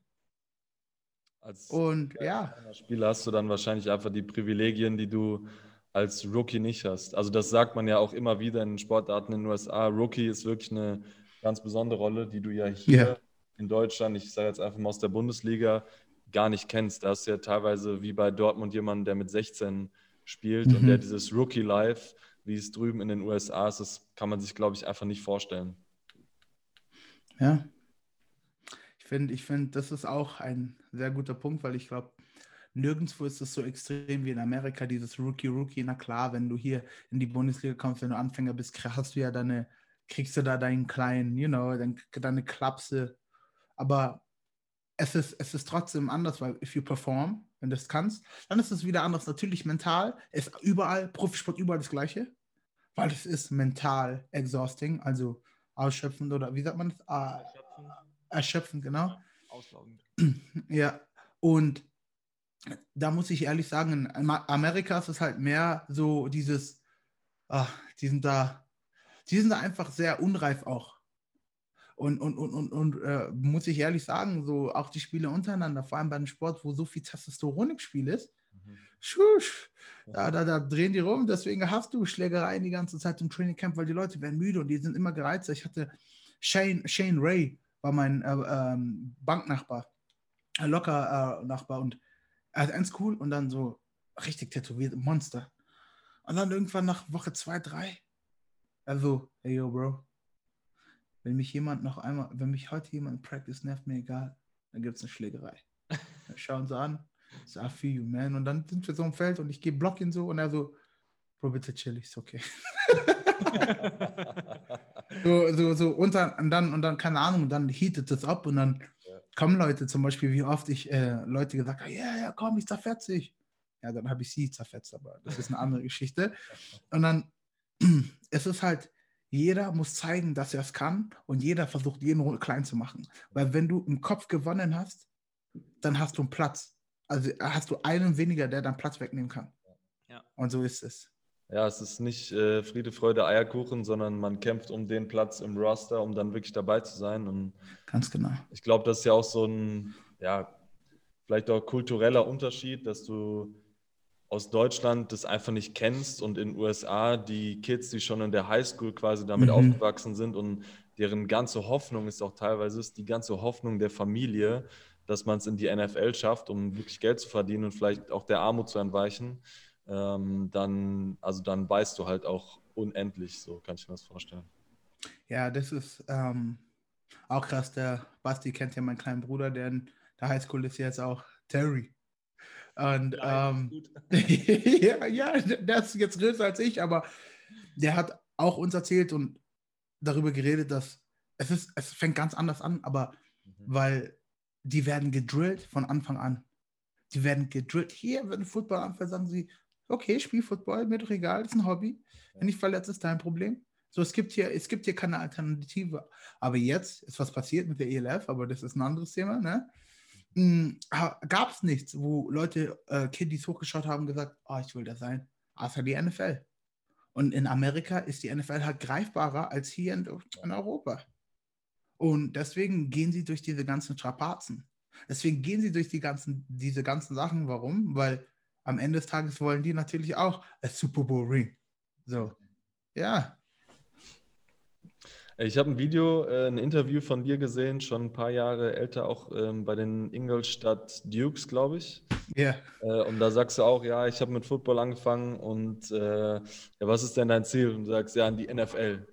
Als Und ja, Spieler hast du dann wahrscheinlich einfach die Privilegien, die du als Rookie nicht hast. Also das sagt man ja auch immer wieder in Sportarten in den USA. Rookie ist wirklich eine ganz besondere Rolle, die du ja hier Ja. In Deutschland, ich sage jetzt einfach mal aus der Bundesliga, gar nicht kennst. Da hast du ja teilweise wie bei Dortmund jemanden, der mit 16 spielt und Mhm. der dieses Rookie-Life, wie es drüben in den USA ist, das kann man sich, glaube ich, einfach nicht vorstellen. ja. Ich finde, ich finde, das ist auch ein sehr guter Punkt, weil ich glaube, nirgendwo ist es so extrem wie in Amerika, dieses Rookie-Rookie. Na klar, wenn du hier in die Bundesliga kommst, wenn du Anfänger bist, hast du ja deine, kriegst du da deinen kleinen, you know, dein, deine Klapse. Aber es ist, es ist trotzdem anders, weil if you perform, wenn du das kannst, dann ist es wieder anders. Natürlich mental ist überall, Profisport überall das Gleiche, weil es ist mental exhausting, also ausschöpfend oder wie sagt man das? Ah, erschöpfend, genau. Auslaugend. *clears throat* Ja, und da muss ich ehrlich sagen, in Amerika ist es halt mehr so dieses, ah, die sind da, die sind da einfach sehr unreif auch. Und, und, und, und, und äh, muss ich ehrlich sagen, so auch die Spiele untereinander, vor allem bei einem Sport, wo so viel Testosteron im Spiel ist, schusch, da, da, da drehen die rum, deswegen hast du Schlägereien die ganze Zeit im Trainingcamp, weil die Leute werden müde und die sind immer gereizt. Ich hatte Shane, Shane Ray, war mein äh, ähm, Banknachbar, äh, locker äh, Nachbar und er hat eins cool und dann so richtig tätowiert, Monster. Und dann irgendwann nach Woche zwei, drei, also, hey yo, Bro, wenn mich jemand noch einmal, wenn mich heute jemand Practice nervt, mir egal, dann gibt es eine Schlägerei. *laughs* Dann schauen sie an, so, I feel you, man. Und dann sind wir so im Feld und ich gehe block ihn so und er so, Bro, bitte chill, ist okay. *laughs* So, so, so unter und dann, und dann, keine Ahnung, dann heatet es ab und dann Ja. kommen Leute, zum Beispiel, wie oft ich äh, Leute gesagt habe, ja, ja, komm, ich zerfetze dich. Ja, dann habe ich sie zerfetzt, aber das ist eine andere Geschichte. *laughs* Und dann, *clears throat* es ist halt, jeder muss zeigen, dass er es kann und jeder versucht, jeden klein zu machen. Weil wenn du im Kopf gewonnen hast, dann hast du einen Platz. Also hast du einen weniger, der dann Platz wegnehmen kann. Ja. Und so ist es. Ja, es ist nicht äh, Friede, Freude, Eierkuchen, sondern man kämpft um den Platz im Roster, um dann wirklich dabei zu sein. Und Ganz genau. ich glaube, das ist ja auch so ein, ja, vielleicht auch kultureller Unterschied, dass du aus Deutschland das einfach nicht kennst und in den USA die Kids, die schon in der Highschool quasi damit Mhm. aufgewachsen sind und deren ganze Hoffnung ist auch teilweise ist die ganze Hoffnung der Familie, dass man es in die NFL schafft, um wirklich Geld zu verdienen und vielleicht auch der Armut zu entweichen, ähm, dann, also dann weißt du halt auch unendlich, so kann ich mir das vorstellen. Ja, das ist ähm, auch krass. Der Basti kennt ja meinen kleinen Bruder, der in der Highschool ist jetzt auch Terry. Und ähm, *laughs* ja, ja, der ist jetzt größer als ich, aber der hat auch uns erzählt und darüber geredet, dass es ist, es fängt ganz anders an, aber weil die werden gedrillt von Anfang an. Die werden gedrillt. Hier, wenn Football anfängt, sagen sie, okay, spiel Football, mir doch egal, ist ein Hobby. Wenn ich verletzt, ist dein Problem. So, es gibt hier, es gibt hier keine Alternative. Aber jetzt ist was passiert mit der ELF, aber das ist ein anderes Thema, ne? Gab es nichts, wo Leute, äh, Kiddies hochgeschaut haben und gesagt, oh, ich will das sein, außer die NFL. Und in Amerika ist die NFL halt greifbarer als hier in, in Europa. Und deswegen gehen sie durch diese ganzen Strapazen. Deswegen gehen sie durch die ganzen, diese ganzen Sachen. Warum? Weil am Ende des Tages wollen die natürlich auch ein Super Bowl Ring. So. Ja. Ich habe ein Video, äh, ein Interview von dir gesehen, schon ein paar Jahre älter, auch ähm, bei den Ingolstadt Dukes, glaube ich. Ja. Äh, und da sagst du auch, ja, ich habe mit Football angefangen und äh, ja, was ist denn dein Ziel? Und du sagst, ja, in die NFL.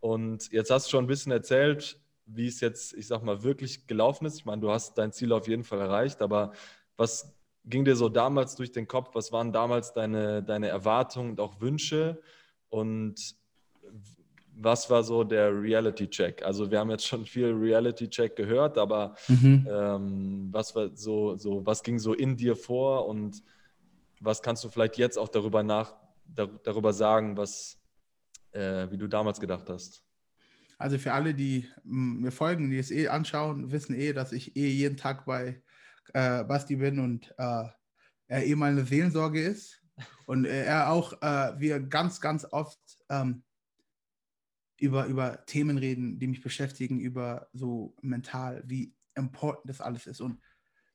Und jetzt hast du schon ein bisschen erzählt, wie es jetzt, ich sag mal, wirklich gelaufen ist. Ich meine, du hast dein Ziel auf jeden Fall erreicht, aber was ging dir so damals durch den Kopf? Was waren damals deine, deine Erwartungen und auch Wünsche? Und was war so der Reality-Check? Also wir haben jetzt schon viel Reality-Check gehört, aber Mhm. ähm, was war so, so, was ging so in dir vor und was kannst du vielleicht jetzt auch darüber nach, dar, darüber sagen, was, äh, wie du damals gedacht hast? Also für alle, die mm, mir folgen, die es eh anschauen, wissen eh, dass ich eh jeden Tag bei äh, Basti bin und äh, er eh meine Seelensorge ist. *laughs* Und er auch, äh, wir ganz, ganz oft ähm, über, über Themen reden, die mich beschäftigen, über so mental, wie important das alles ist. Und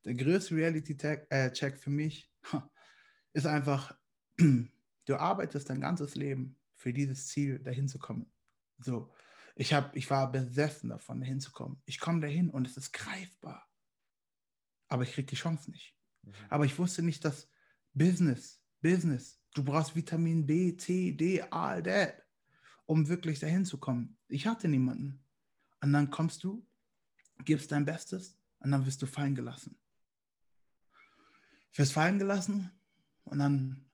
der größte Reality-Check äh, für mich ist einfach, *clears throat* du arbeitest dein ganzes Leben für dieses Ziel, dahin zu kommen. So, ich, hab, ich war besessen davon, dahin zu kommen. Ich komme dahin und es ist greifbar. Aber ich kriege die Chance nicht. Aber ich wusste nicht, dass Business, Business, du brauchst Vitamin B, C, D, all that, um wirklich dahin zu kommen. Ich hatte niemanden. Und dann kommst du, gibst dein Bestes und dann wirst du fallen gelassen. Wirst fallen gelassen und dann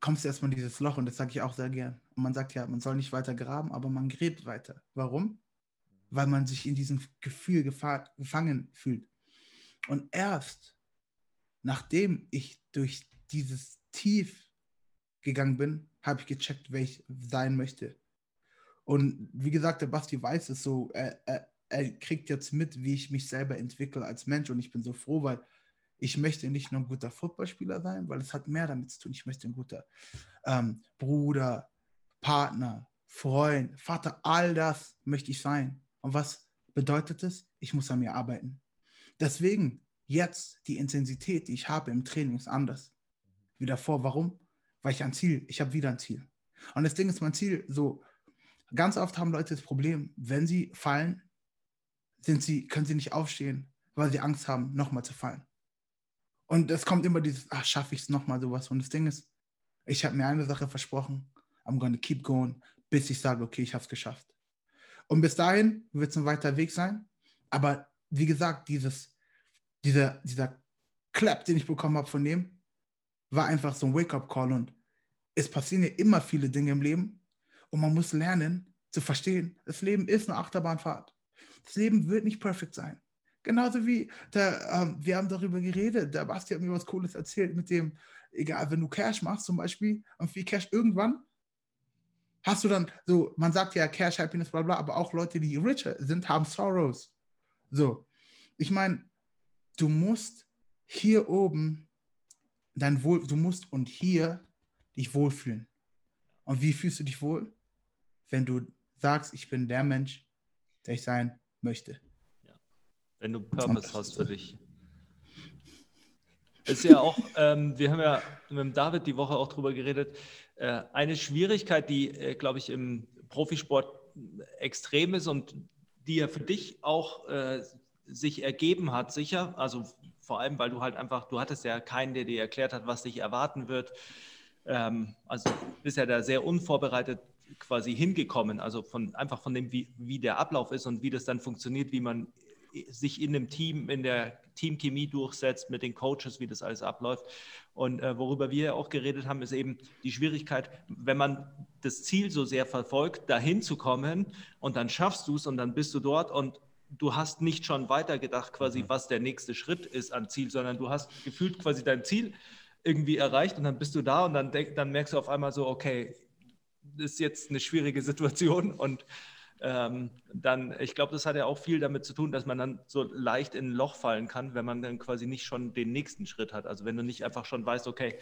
kommst du erstmal in dieses Loch und das sage ich auch sehr gern. Und man sagt ja, man soll nicht weiter graben, aber man gräbt weiter. Warum? Weil man sich in diesem Gefühl gefa gefangen fühlt. Und erst nachdem ich durch dieses Tief gegangen bin, habe ich gecheckt, wer ich sein möchte. Und wie gesagt, der Basti weiß es so, er, er, er kriegt jetzt mit, wie ich mich selber entwickle als Mensch. Und ich bin so froh, weil ich möchte nicht nur ein guter Footballspieler sein, weil es hat mehr damit zu tun. Ich möchte ein guter ähm, Bruder, Partner, Freund, Vater, all das möchte ich sein. Und was bedeutet es? Ich muss an mir arbeiten. Deswegen jetzt die Intensität, die ich habe im Training, ist anders. Wie davor. Warum? Weil ich ein Ziel, ich habe wieder ein Ziel. Und das Ding ist mein Ziel, so ganz oft haben Leute das Problem, wenn sie fallen, sind sie, können sie nicht aufstehen, weil sie Angst haben, nochmal zu fallen. Und es kommt immer dieses, ach, schaffe ich es nochmal sowas. Und das Ding ist, ich habe mir eine Sache versprochen, I'm gonna keep going, bis ich sage, okay, ich habe es geschafft. Und bis dahin wird es ein weiter Weg sein. Aber wie gesagt, dieses, dieser, dieser Clap, den ich bekommen habe von dem, war einfach so ein Wake-up-Call. Und es passieren ja immer viele Dinge im Leben. Und man muss lernen, zu verstehen, das Leben ist eine Achterbahnfahrt. Das Leben wird nicht perfekt sein. Genauso wie, der, ähm, wir haben darüber geredet, der Basti hat mir was Cooles erzählt mit dem, egal, wenn du Cash machst zum Beispiel und viel Cash irgendwann, hast du dann so, man sagt ja Cash, Happiness, bla bla, aber auch Leute, die richer sind, haben Sorrows. So, ich meine, du musst hier oben dein Wohl, du musst und hier dich wohlfühlen. Und wie fühlst du dich wohl? Wenn du sagst, ich bin der Mensch, der ich sein möchte. Wenn du Purpose hast für dich. *laughs* Ist ja auch, ähm, wir haben ja mit David die Woche auch drüber geredet, äh, eine Schwierigkeit, die, äh, glaube ich, im Profisport extrem ist und die ja für dich auch äh, sich ergeben hat, sicher. Also vor allem, weil du halt einfach, du hattest ja keinen, der dir erklärt hat, was dich erwarten wird. Ähm, also bist ja da sehr unvorbereitet quasi hingekommen, also von einfach von dem, wie, wie der Ablauf ist und wie das dann funktioniert, wie man sich in dem Team, in der Teamchemie durchsetzt, mit den Coaches, wie das alles abläuft. Und äh, worüber wir auch geredet haben, ist eben die Schwierigkeit, wenn man das Ziel so sehr verfolgt, dahin zu kommen und dann schaffst du es und dann bist du dort und du hast nicht schon weitergedacht, quasi, mhm. was der nächste Schritt ist an Ziel, sondern du hast gefühlt quasi dein Ziel irgendwie erreicht und dann bist du da und dann, dann merkst du auf einmal so, okay, das ist jetzt eine schwierige Situation *laughs* und ähm, dann, ich glaube, das hat ja auch viel damit zu tun, dass man dann so leicht in ein Loch fallen kann, wenn man dann quasi nicht schon den nächsten Schritt hat. Also wenn du nicht einfach schon weißt, okay,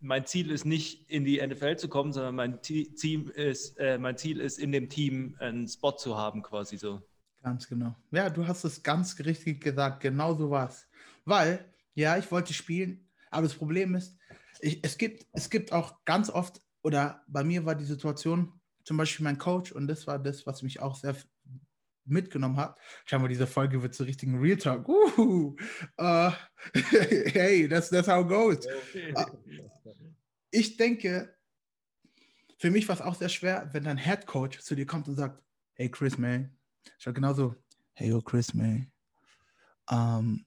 mein Ziel ist nicht in die NFL zu kommen, sondern mein, Team ist, äh, mein Ziel ist, in dem Team einen Spot zu haben, quasi so. Ganz genau. Ja, du hast es ganz richtig gesagt, genau so war es. Weil, ja, ich wollte spielen, aber das Problem ist, ich, es, gibt, es gibt auch ganz oft, oder bei mir war die Situation, zum Beispiel mein Coach, und das war das, was mich auch sehr mitgenommen hat. Scheinbar, diese Folge wird zu richtigen Real Talk. Uh, uh, *laughs* hey, that's, that's how it goes. Uh, ich denke, für mich war es auch sehr schwer, wenn dein Head Coach zu dir kommt und sagt, hey Chris, man. Ich war genauso, hey, yo, Chris, man. Um,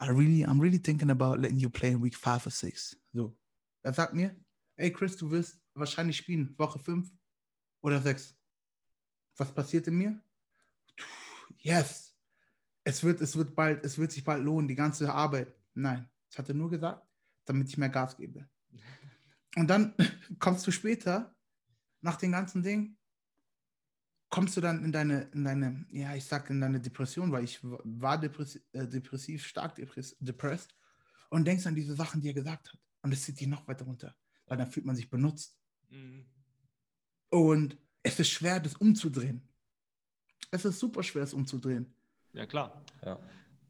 I really, I'm really thinking about letting you play in week five or six. So. Er sagt mir, hey Chris, du wirst wahrscheinlich spielen, Woche 5 oder sechs. Was passiert in mir? Yes. Es wird, es wird bald, es wird sich bald lohnen, die ganze Arbeit. Nein, es hat er nur gesagt, damit ich mehr Gas gebe. Und dann *laughs* kommst du später, nach dem ganzen Ding, kommst du dann in deine, in deine, ja, ich sag in deine Depression, weil ich war depressiv, äh, depressiv stark depressed und denkst an diese Sachen, die er gesagt hat. Und es zieht dich noch weiter runter, weil dann fühlt man sich benutzt. Mhm. Und es ist schwer, das umzudrehen. Es ist super schwer, das umzudrehen. Ja, klar. Ja.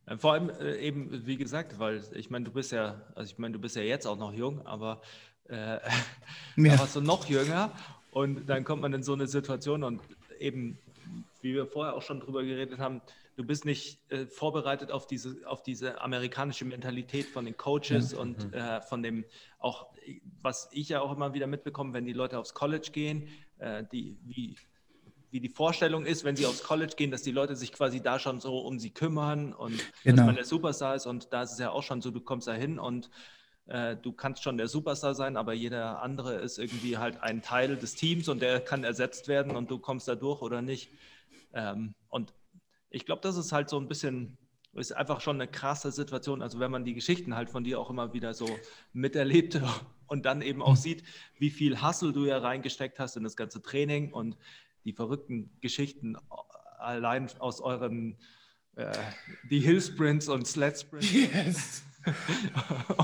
Äh, vor allem äh, eben, wie gesagt, weil ich meine, du bist ja, also ich meine, du bist ja jetzt auch noch jung, aber äh, *laughs* ja. warst du noch jünger und dann kommt man in so eine Situation und eben, wie wir vorher auch schon drüber geredet haben, du bist nicht äh, vorbereitet auf diese, auf diese amerikanische Mentalität von den Coaches ja. und mhm. äh, von dem auch, was ich ja auch immer wieder mitbekomme, wenn die Leute aufs College gehen, äh, die, wie, wie die Vorstellung ist, wenn sie aufs College gehen, dass die Leute sich quasi da schon so um sie kümmern und genau. dass man der Superstar ist. Und da ist es ja auch schon so, du kommst da hin und äh, du kannst schon der Superstar sein, aber jeder andere ist irgendwie halt ein Teil des Teams und der kann ersetzt werden und du kommst da durch oder nicht. Ähm, und ich glaube, das ist halt so ein bisschen, ist einfach schon eine krasse Situation. Also wenn man die Geschichten halt von dir auch immer wieder so miterlebt *laughs* und dann eben auch sieht, wie viel Hustle du ja reingesteckt hast in das ganze Training und die verrückten Geschichten allein aus euren äh, die Hill Sprints und Sled Sprints yes.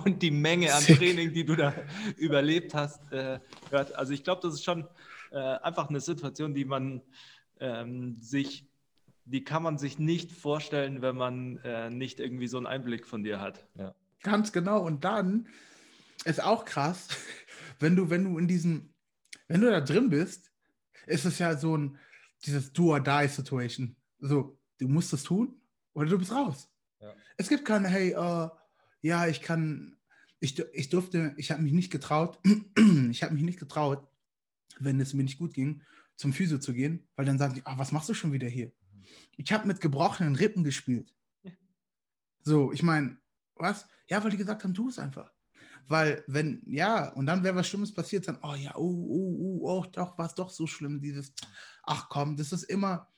Und die Menge an Training, die du da überlebt hast, äh, hört. Also ich glaube, das ist schon äh, einfach eine Situation, die man ähm, sich, die kann man sich nicht vorstellen, wenn man äh, nicht irgendwie so einen Einblick von dir hat. Ja. Ganz genau. Und dann ist auch krass, *laughs* wenn du, wenn du in diesem, wenn du da drin bist, ist es ja so ein, dieses Do-or-Die-Situation. So, du musst es tun oder du bist raus. Ja. Es gibt keine, hey, uh, ja, ich kann, ich, ich durfte, ich habe mich nicht getraut, *clears throat* ich habe mich nicht getraut, wenn es mir nicht gut ging, zum Physio zu gehen, weil dann sagen die, ah, was machst du schon wieder hier? Mhm. Ich habe mit gebrochenen Rippen gespielt. So, ich meine, was? Ja, weil die gesagt haben, tu es einfach. Weil, wenn, ja, und dann wäre was Schlimmes passiert, dann, oh ja, oh, oh, oh, oh doch, war es doch so schlimm, dieses, ach komm, das ist immer,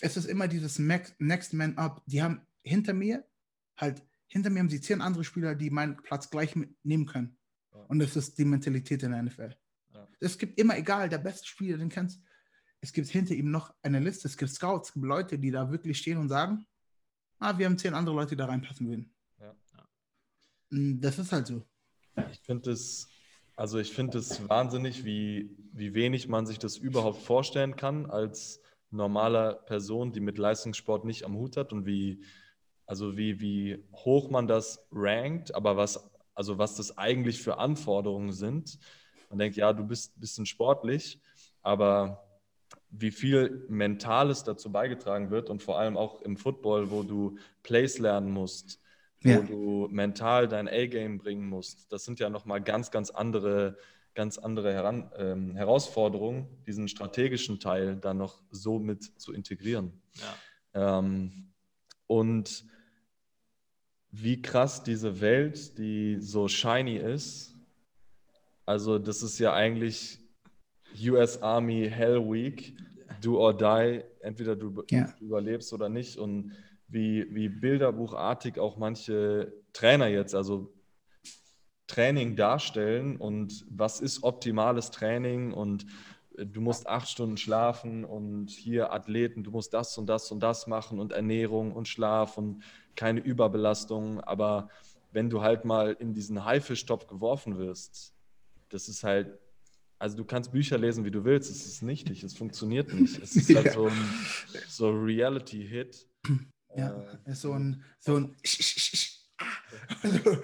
es ist immer dieses Next Man Up. Die haben hinter mir, halt, hinter mir haben sie zehn andere Spieler, die meinen Platz gleich nehmen können. Ja. Und das ist die Mentalität in der NFL. Ja. Es gibt immer, egal, der beste Spieler, den du kennst, es gibt hinter ihm noch eine Liste, es gibt Scouts, es gibt Leute, die da wirklich stehen und sagen, ah, wir haben zehn andere Leute, die da reinpassen würden. Ja. Mm, Das ist halt so. Ich finde es, also ich finde es wahnsinnig, wie, wie wenig man sich das überhaupt vorstellen kann als normaler Person, die mit Leistungssport nicht am Hut hat und wie, also wie, wie hoch man das rankt, aber was, also was das eigentlich für Anforderungen sind. Man denkt, ja, du bist ein bisschen sportlich, aber wie viel Mentales dazu beigetragen wird und vor allem auch im Football, wo du Plays lernen musst, wo Ja. du mental dein A-Game bringen musst. Das sind ja nochmal ganz, ganz andere, ganz andere Heran, ähm, Herausforderungen, diesen strategischen Teil dann noch so mit zu integrieren. Ja. Ähm, und wie krass diese Welt, die so shiny ist, also das ist ja eigentlich US Army Hell Week, do or die, entweder du, du überlebst oder nicht. Und wie, wie bilderbuchartig auch manche Trainer jetzt, also Training darstellen und was ist optimales Training und äh, du musst acht Stunden schlafen und hier Athleten, du musst das und das und das machen und Ernährung und Schlaf und keine Überbelastung. Aber wenn du halt mal in diesen Haifischtopf geworfen wirst, das ist halt, also du kannst Bücher lesen, wie du willst, es ist nichtig, es funktioniert nicht. Es ist halt so ein so Reality-Hit. Ja, Äh, ist so ein, so ein, also,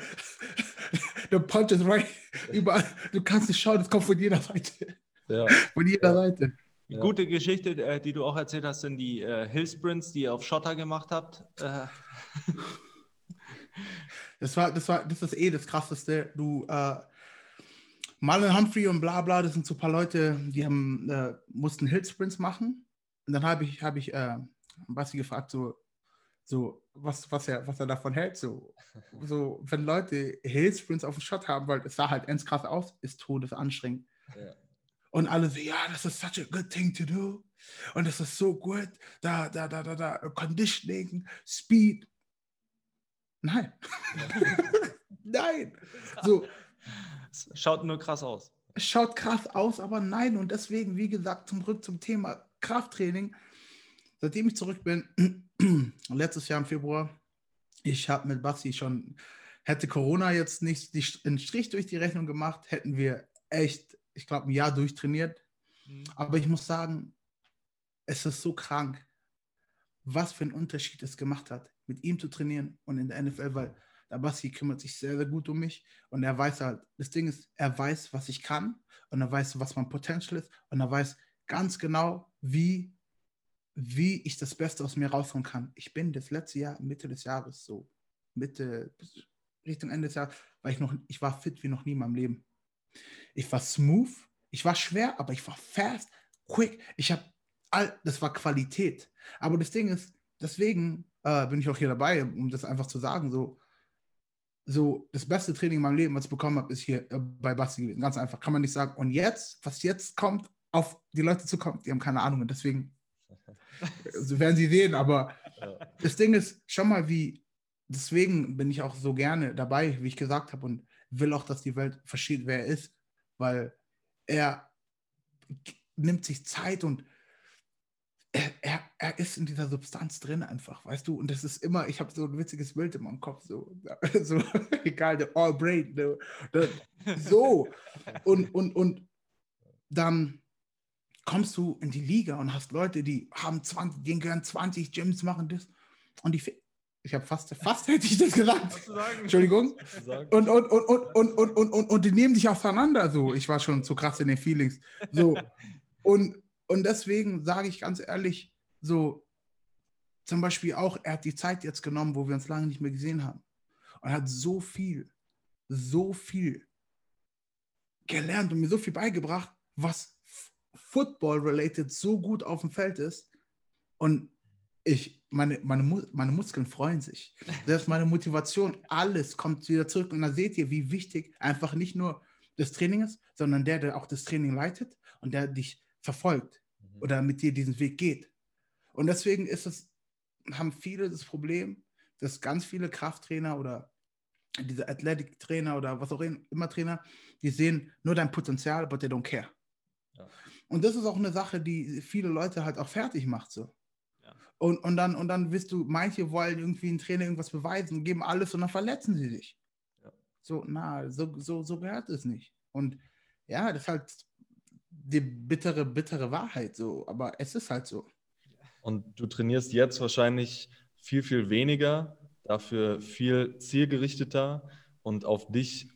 the punch is right überall. Du kannst nicht schauen, es kommt von jeder Seite. ja. Von jeder Ja. Seite. Die Ja. gute Geschichte, äh, die du auch erzählt hast, sind die äh, Hillsprints, die ihr auf Schotter gemacht habt. Äh, *laughs* Das war, das war, das ist eh das Krasseste. Du, äh, Marlon Humphrey und bla bla, das sind so ein paar Leute, die haben, äh, mussten Hillsprints machen. Und dann habe ich, habe ich äh, Basti gefragt, so, so was, was, er, was er davon hält. So, so wenn Leute Hillsprints auf dem Shot haben, weil es sah halt ends krass aus, ist todesanstrengend. Ja. Und alle so, ja, das ist such a good thing to do. Und das ist so gut. Da, da, da, da, da, Conditioning, Speed. Nein. *laughs* nein. So, es schaut nur krass aus. es schaut krass aus, aber nein. Und deswegen, wie gesagt, zurück zum Thema Krafttraining. Seitdem ich zurück bin, *clears throat* letztes Jahr im Februar, ich habe mit Basti schon, hätte Corona jetzt nicht einen Strich durch die Rechnung gemacht, hätten wir echt, ich glaube, ein Jahr durchtrainiert. Aber ich muss sagen, es ist so krank, was für einen Unterschied es gemacht hat, mit ihm zu trainieren und in der NFL, weil der Basti kümmert sich sehr, sehr gut um mich und er weiß halt, das Ding ist, er weiß, was ich kann und er weiß, was mein Potential ist und er weiß ganz genau, wie, wie ich das Beste aus mir rausholen kann. Ich bin das letzte Jahr, Mitte des Jahres, so Mitte, Richtung Ende des Jahres, weil ich noch, ich war fit wie noch nie in meinem Leben. Ich war smooth, ich war schwer, aber ich war fast, quick. Ich habe all, das war Qualität. Aber das Ding ist, deswegen äh, bin ich auch hier dabei, um das einfach zu sagen, so, so das beste Training in meinem Leben, was ich bekommen habe, ist hier äh, bei Basti gewesen. Ganz einfach, kann man nicht sagen. Und jetzt, was jetzt kommt, auf die Leute zukommt, die haben keine Ahnung. Und deswegen *laughs* so werden sie sehen. Aber das Ding ist, schau mal, wie, deswegen bin ich auch so gerne dabei, wie ich gesagt habe, und will auch, dass die Welt versteht, wer er ist, weil er nimmt sich Zeit und er, er, er ist in dieser Substanz drin einfach, weißt du? Und das ist immer, ich habe so ein witziges Bild in meinem Kopf, so, *laughs* so egal, der All Brain, ne, der, so. Und, und, und dann kommst du in die Liga und hast Leute, die haben 20, denen gehören 20 Gyms, machen das. Und die, ich habe fast, fast hätte ich das gesagt. Entschuldigung. Und, und, und, und, und, und, und, und, und die nehmen dich auseinander. So, ich war schon zu krass in den Feelings. So. Und, und deswegen sage ich ganz ehrlich, so, zum Beispiel auch, er hat die Zeit jetzt genommen, wo wir uns lange nicht mehr gesehen haben. Und hat so viel, so viel gelernt und mir so viel beigebracht, was Football-related so gut auf dem Feld ist. Und ich, meine, meine, meine Muskeln freuen sich. Das ist meine Motivation. Alles kommt wieder zurück. Und da seht ihr, wie wichtig einfach nicht nur das Training ist, sondern der, der auch das Training leitet und der dich verfolgt oder mit dir diesen Weg geht. Und deswegen ist es, haben viele das Problem, dass ganz viele Krafttrainer oder diese Athletic-Trainer oder was auch immer Trainer, die sehen nur dein Potenzial, but they don't care. Ja. Und das ist auch eine Sache, die viele Leute halt auch fertig macht so. Und, und, dann, und dann wirst du, manche wollen irgendwie ein Trainer irgendwas beweisen, geben alles und dann verletzen sie sich. Ja. So, na, so, so, so gehört es nicht. Und ja, das ist halt die bittere, bittere Wahrheit so, aber es ist halt so. Und du trainierst jetzt wahrscheinlich viel, viel weniger, dafür viel zielgerichteter und auf dich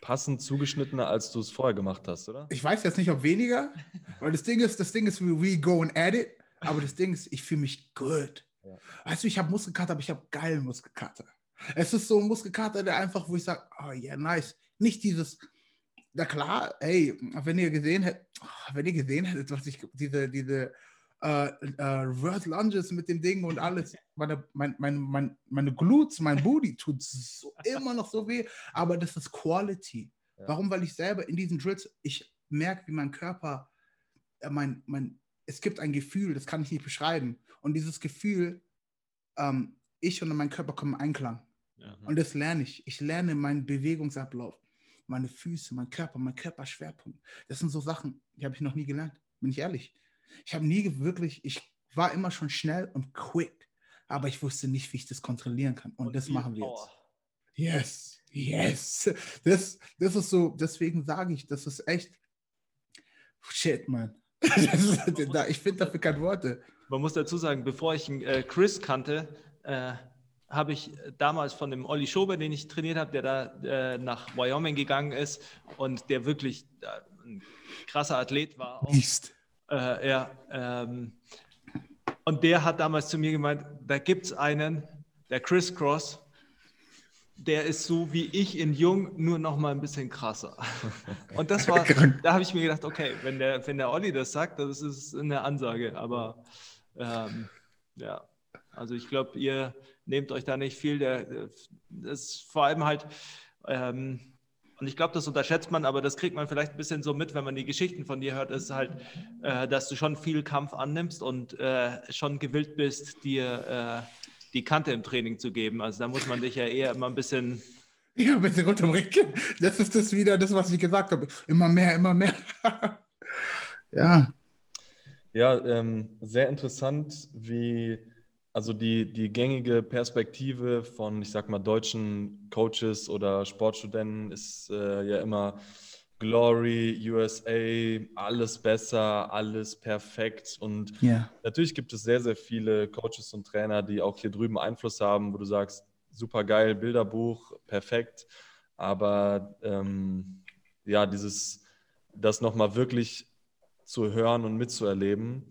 passend zugeschnittener, als du es vorher gemacht hast, oder? Ich weiß jetzt nicht, ob weniger, weil das Ding ist, das Ding ist, we, go and at it, aber das Ding ist, ich fühle mich gut. Ja. Weißt du, ich habe Muskelkater, aber ich habe geilen Muskelkater. Es ist so ein Muskelkater, der einfach, wo ich sage, oh ja, yeah, nice. Nicht dieses, na klar, ey, wenn ihr gesehen hättet, wenn ihr gesehen hättet, was ich, diese, diese äh, äh, Reverse Lunges mit dem Ding und alles, meine, mein, mein, mein, meine Glutes, mein Booty tut so, immer noch so weh, aber das ist Quality. Ja. Warum? Weil ich selber in diesen Drills, ich merke, wie mein Körper, äh, mein, mein, es gibt ein Gefühl, das kann ich nicht beschreiben. Und dieses Gefühl, ähm, ich und mein Körper kommen in Einklang. Ja. Und das lerne ich. Ich lerne meinen Bewegungsablauf, meine Füße, mein Körper, mein Körperschwerpunkt. Das sind so Sachen, die habe ich noch nie gelernt, bin ich ehrlich. Ich habe nie wirklich, ich war immer schon schnell und quick, aber ich wusste nicht, wie ich das kontrollieren kann. Und, das viel machen wir jetzt. Yes, yes. Das, das ist so, deswegen sage ich, das ist echt shit, man. Ich finde dafür keine Worte. Man muss dazu sagen, bevor ich äh, Chris kannte, äh, habe ich damals von dem Olli Schober, den ich trainiert habe, der da äh, nach Wyoming gegangen ist und der wirklich äh, ein krasser Athlet war. Auch. Ja, ähm, und der hat damals zu mir gemeint, da gibt es einen, der Chris Cross, der ist so wie ich in Jung, nur noch mal ein bisschen krasser. *laughs* Und das war, da habe ich mir gedacht, okay, wenn der, wenn der Olli das sagt, das ist eine Ansage, aber ähm, ja, also ich glaube, ihr nehmt euch da nicht viel, der, das ist vor allem halt, ähm, und ich glaube, das unterschätzt man, aber das kriegt man vielleicht ein bisschen so mit, wenn man die Geschichten von dir hört, ist halt, äh, dass du schon viel Kampf annimmst und äh, schon gewillt bist, dir äh, die Kante im Training zu geben. Also da muss man dich ja eher immer ein bisschen, *laughs* Ja, ein bisschen runterbringen. Das ist das wieder, das, was ich gesagt habe. Immer mehr, immer mehr. *laughs* ja. Ja, ähm, sehr interessant, wie also die, die gängige Perspektive von, ich sag mal, deutschen Coaches oder Sportstudenten ist äh, ja immer Glory, USA, alles besser, alles perfekt. Und Ja. natürlich gibt es sehr, sehr viele Coaches und Trainer, die auch hier drüben Einfluss haben, wo du sagst, super geil, Bilderbuch, perfekt. Aber ähm, ja, dieses, das nochmal wirklich zu hören und mitzuerleben,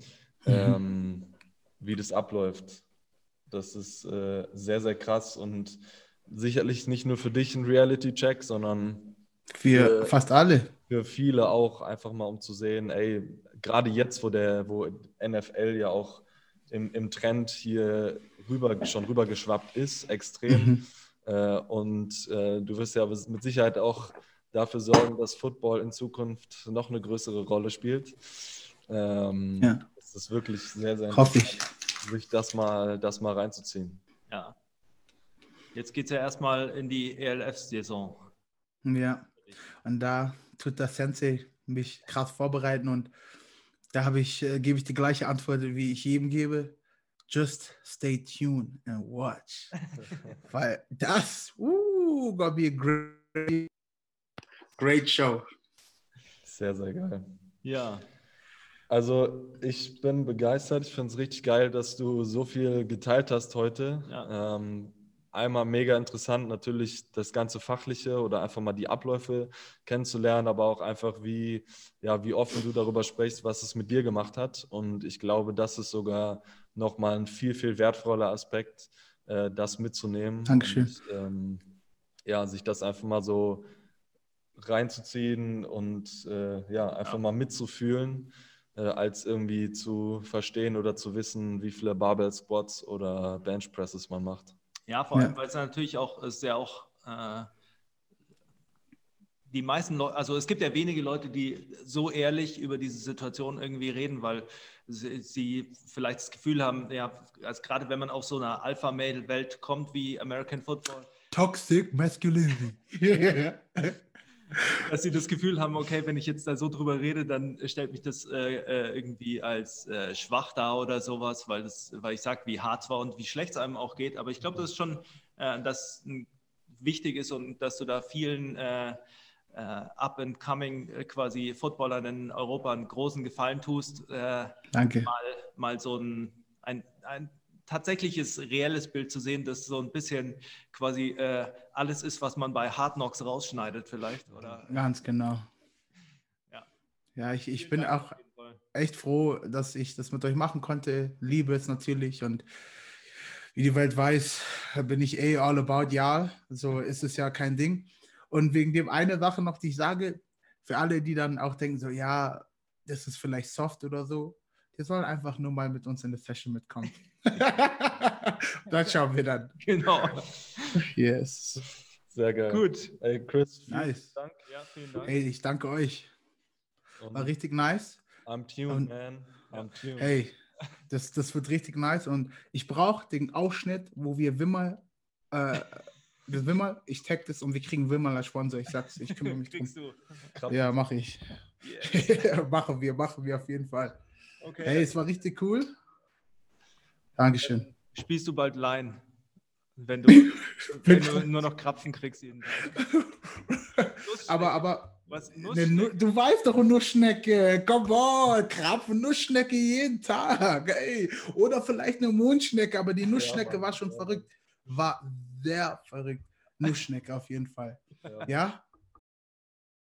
ähm, wie das abläuft. Das ist äh, sehr, sehr krass und sicherlich nicht nur für dich ein Reality-Check, sondern Für Äh, fast alle. für viele auch einfach mal um zu sehen, ey, gerade jetzt, wo der, wo NFL ja auch im, im Trend hier rüber, schon rübergeschwappt ist, extrem. Mhm. Äh, und äh, du wirst ja mit Sicherheit auch dafür sorgen, dass Football in Zukunft noch eine größere Rolle spielt. Ähm, Ja. Es ist wirklich sehr, sehr Hoffe ich. sich das mal, das mal reinzuziehen. ja. Jetzt geht es ja erstmal in die ELF-Saison. Ja. Und da tut der Sensei mich krass vorbereiten und da habe ich, äh, gebe ich die gleiche Antwort, wie ich jedem gebe. Just stay tuned and watch. *laughs* Weil das, uh, gonna be a great, great show. Sehr, sehr geil. Ja, Also ich bin begeistert. Ich finde es richtig geil, dass du so viel geteilt hast heute. Ja. Ähm, einmal mega interessant, natürlich das ganze Fachliche oder einfach mal die Abläufe kennenzulernen, aber auch einfach, wie, ja, wie offen du darüber sprichst, was es mit dir gemacht hat. Und ich glaube, das ist sogar nochmal ein viel, viel wertvoller Aspekt, äh, das mitzunehmen. Dankeschön. Und, ähm, ja, sich das einfach mal so reinzuziehen und äh, ja, einfach mal mitzufühlen äh, als irgendwie zu verstehen oder zu wissen, wie viele Barbell Squats oder Bench Presses man macht. Ja, vor allem, Ja. weil es natürlich auch, es ist ja auch äh, die meisten Leute, also es gibt ja wenige Leute, die so ehrlich über diese Situation irgendwie reden, weil sie, sie vielleicht das Gefühl haben, ja, also gerade wenn man auf so einer Alpha-Mail-Welt kommt wie American Football, Toxic Masculinity. *laughs* dass sie das Gefühl haben, okay, wenn ich jetzt da so drüber rede, dann stellt mich das äh, äh, irgendwie als äh, schwach dar oder sowas, weil, das, weil ich sage, wie hart es war und wie schlecht es einem auch geht. Aber ich glaube, das ist schon, äh, dass wichtig ist und dass du da vielen äh, äh, up-and-coming quasi Footballern in Europa einen großen Gefallen tust, Danke. mal, mal so ein, ein, ein tatsächliches, reelles Bild zu sehen, das so ein bisschen quasi äh, alles ist, was man bei Hard Knocks rausschneidet vielleicht. Oder, Ganz genau. Ja. Ja, ich, ich Vielen bin Dank auch echt froh, dass ich das mit euch machen konnte. Liebe es natürlich und wie die Welt weiß, bin ich eh all about ja. So ist es ja kein Ding. Und wegen dem eine Sache noch, die ich sage, für alle, die dann auch denken, so ja, das ist vielleicht soft oder so, die sollen einfach nur mal mit uns in eine Session mitkommen. *laughs* das schauen wir dann. Genau. Yes. Sehr geil. Gut. Ey, Chris, vielen Nice. Dank. Ja, vielen Dank. Hey, ich danke euch. Und War richtig nice. I'm tuned, Und- man. I'm tuned. Hey, das, das wird richtig nice und ich brauche den Ausschnitt, wo wir Wimmer, äh, Wimmer, ich tag das und wir kriegen Wimmer als Sponsor. Ich sag's, ich kümmere mich Kriegst drum. du. Ja, mache ich. Yeah. *laughs* machen wir, machen wir auf jeden Fall. Okay. Hey, es war richtig cool. Dankeschön. Spielst du bald Line? Wenn du, *laughs* wenn du nur noch Krapfen kriegst jeden Tag. *laughs* Aber, aber, Was? ne, Nussschnecke? Nu- du weißt doch, Nussschnecke, come on, Krapfen, Nussschnecke jeden Tag, ey. Oder vielleicht eine Mondschnecke, aber die Nussschnecke Mann, war schon ja. verrückt. War sehr verrückt. Nussschnecke auf jeden Fall. Ja. Ja?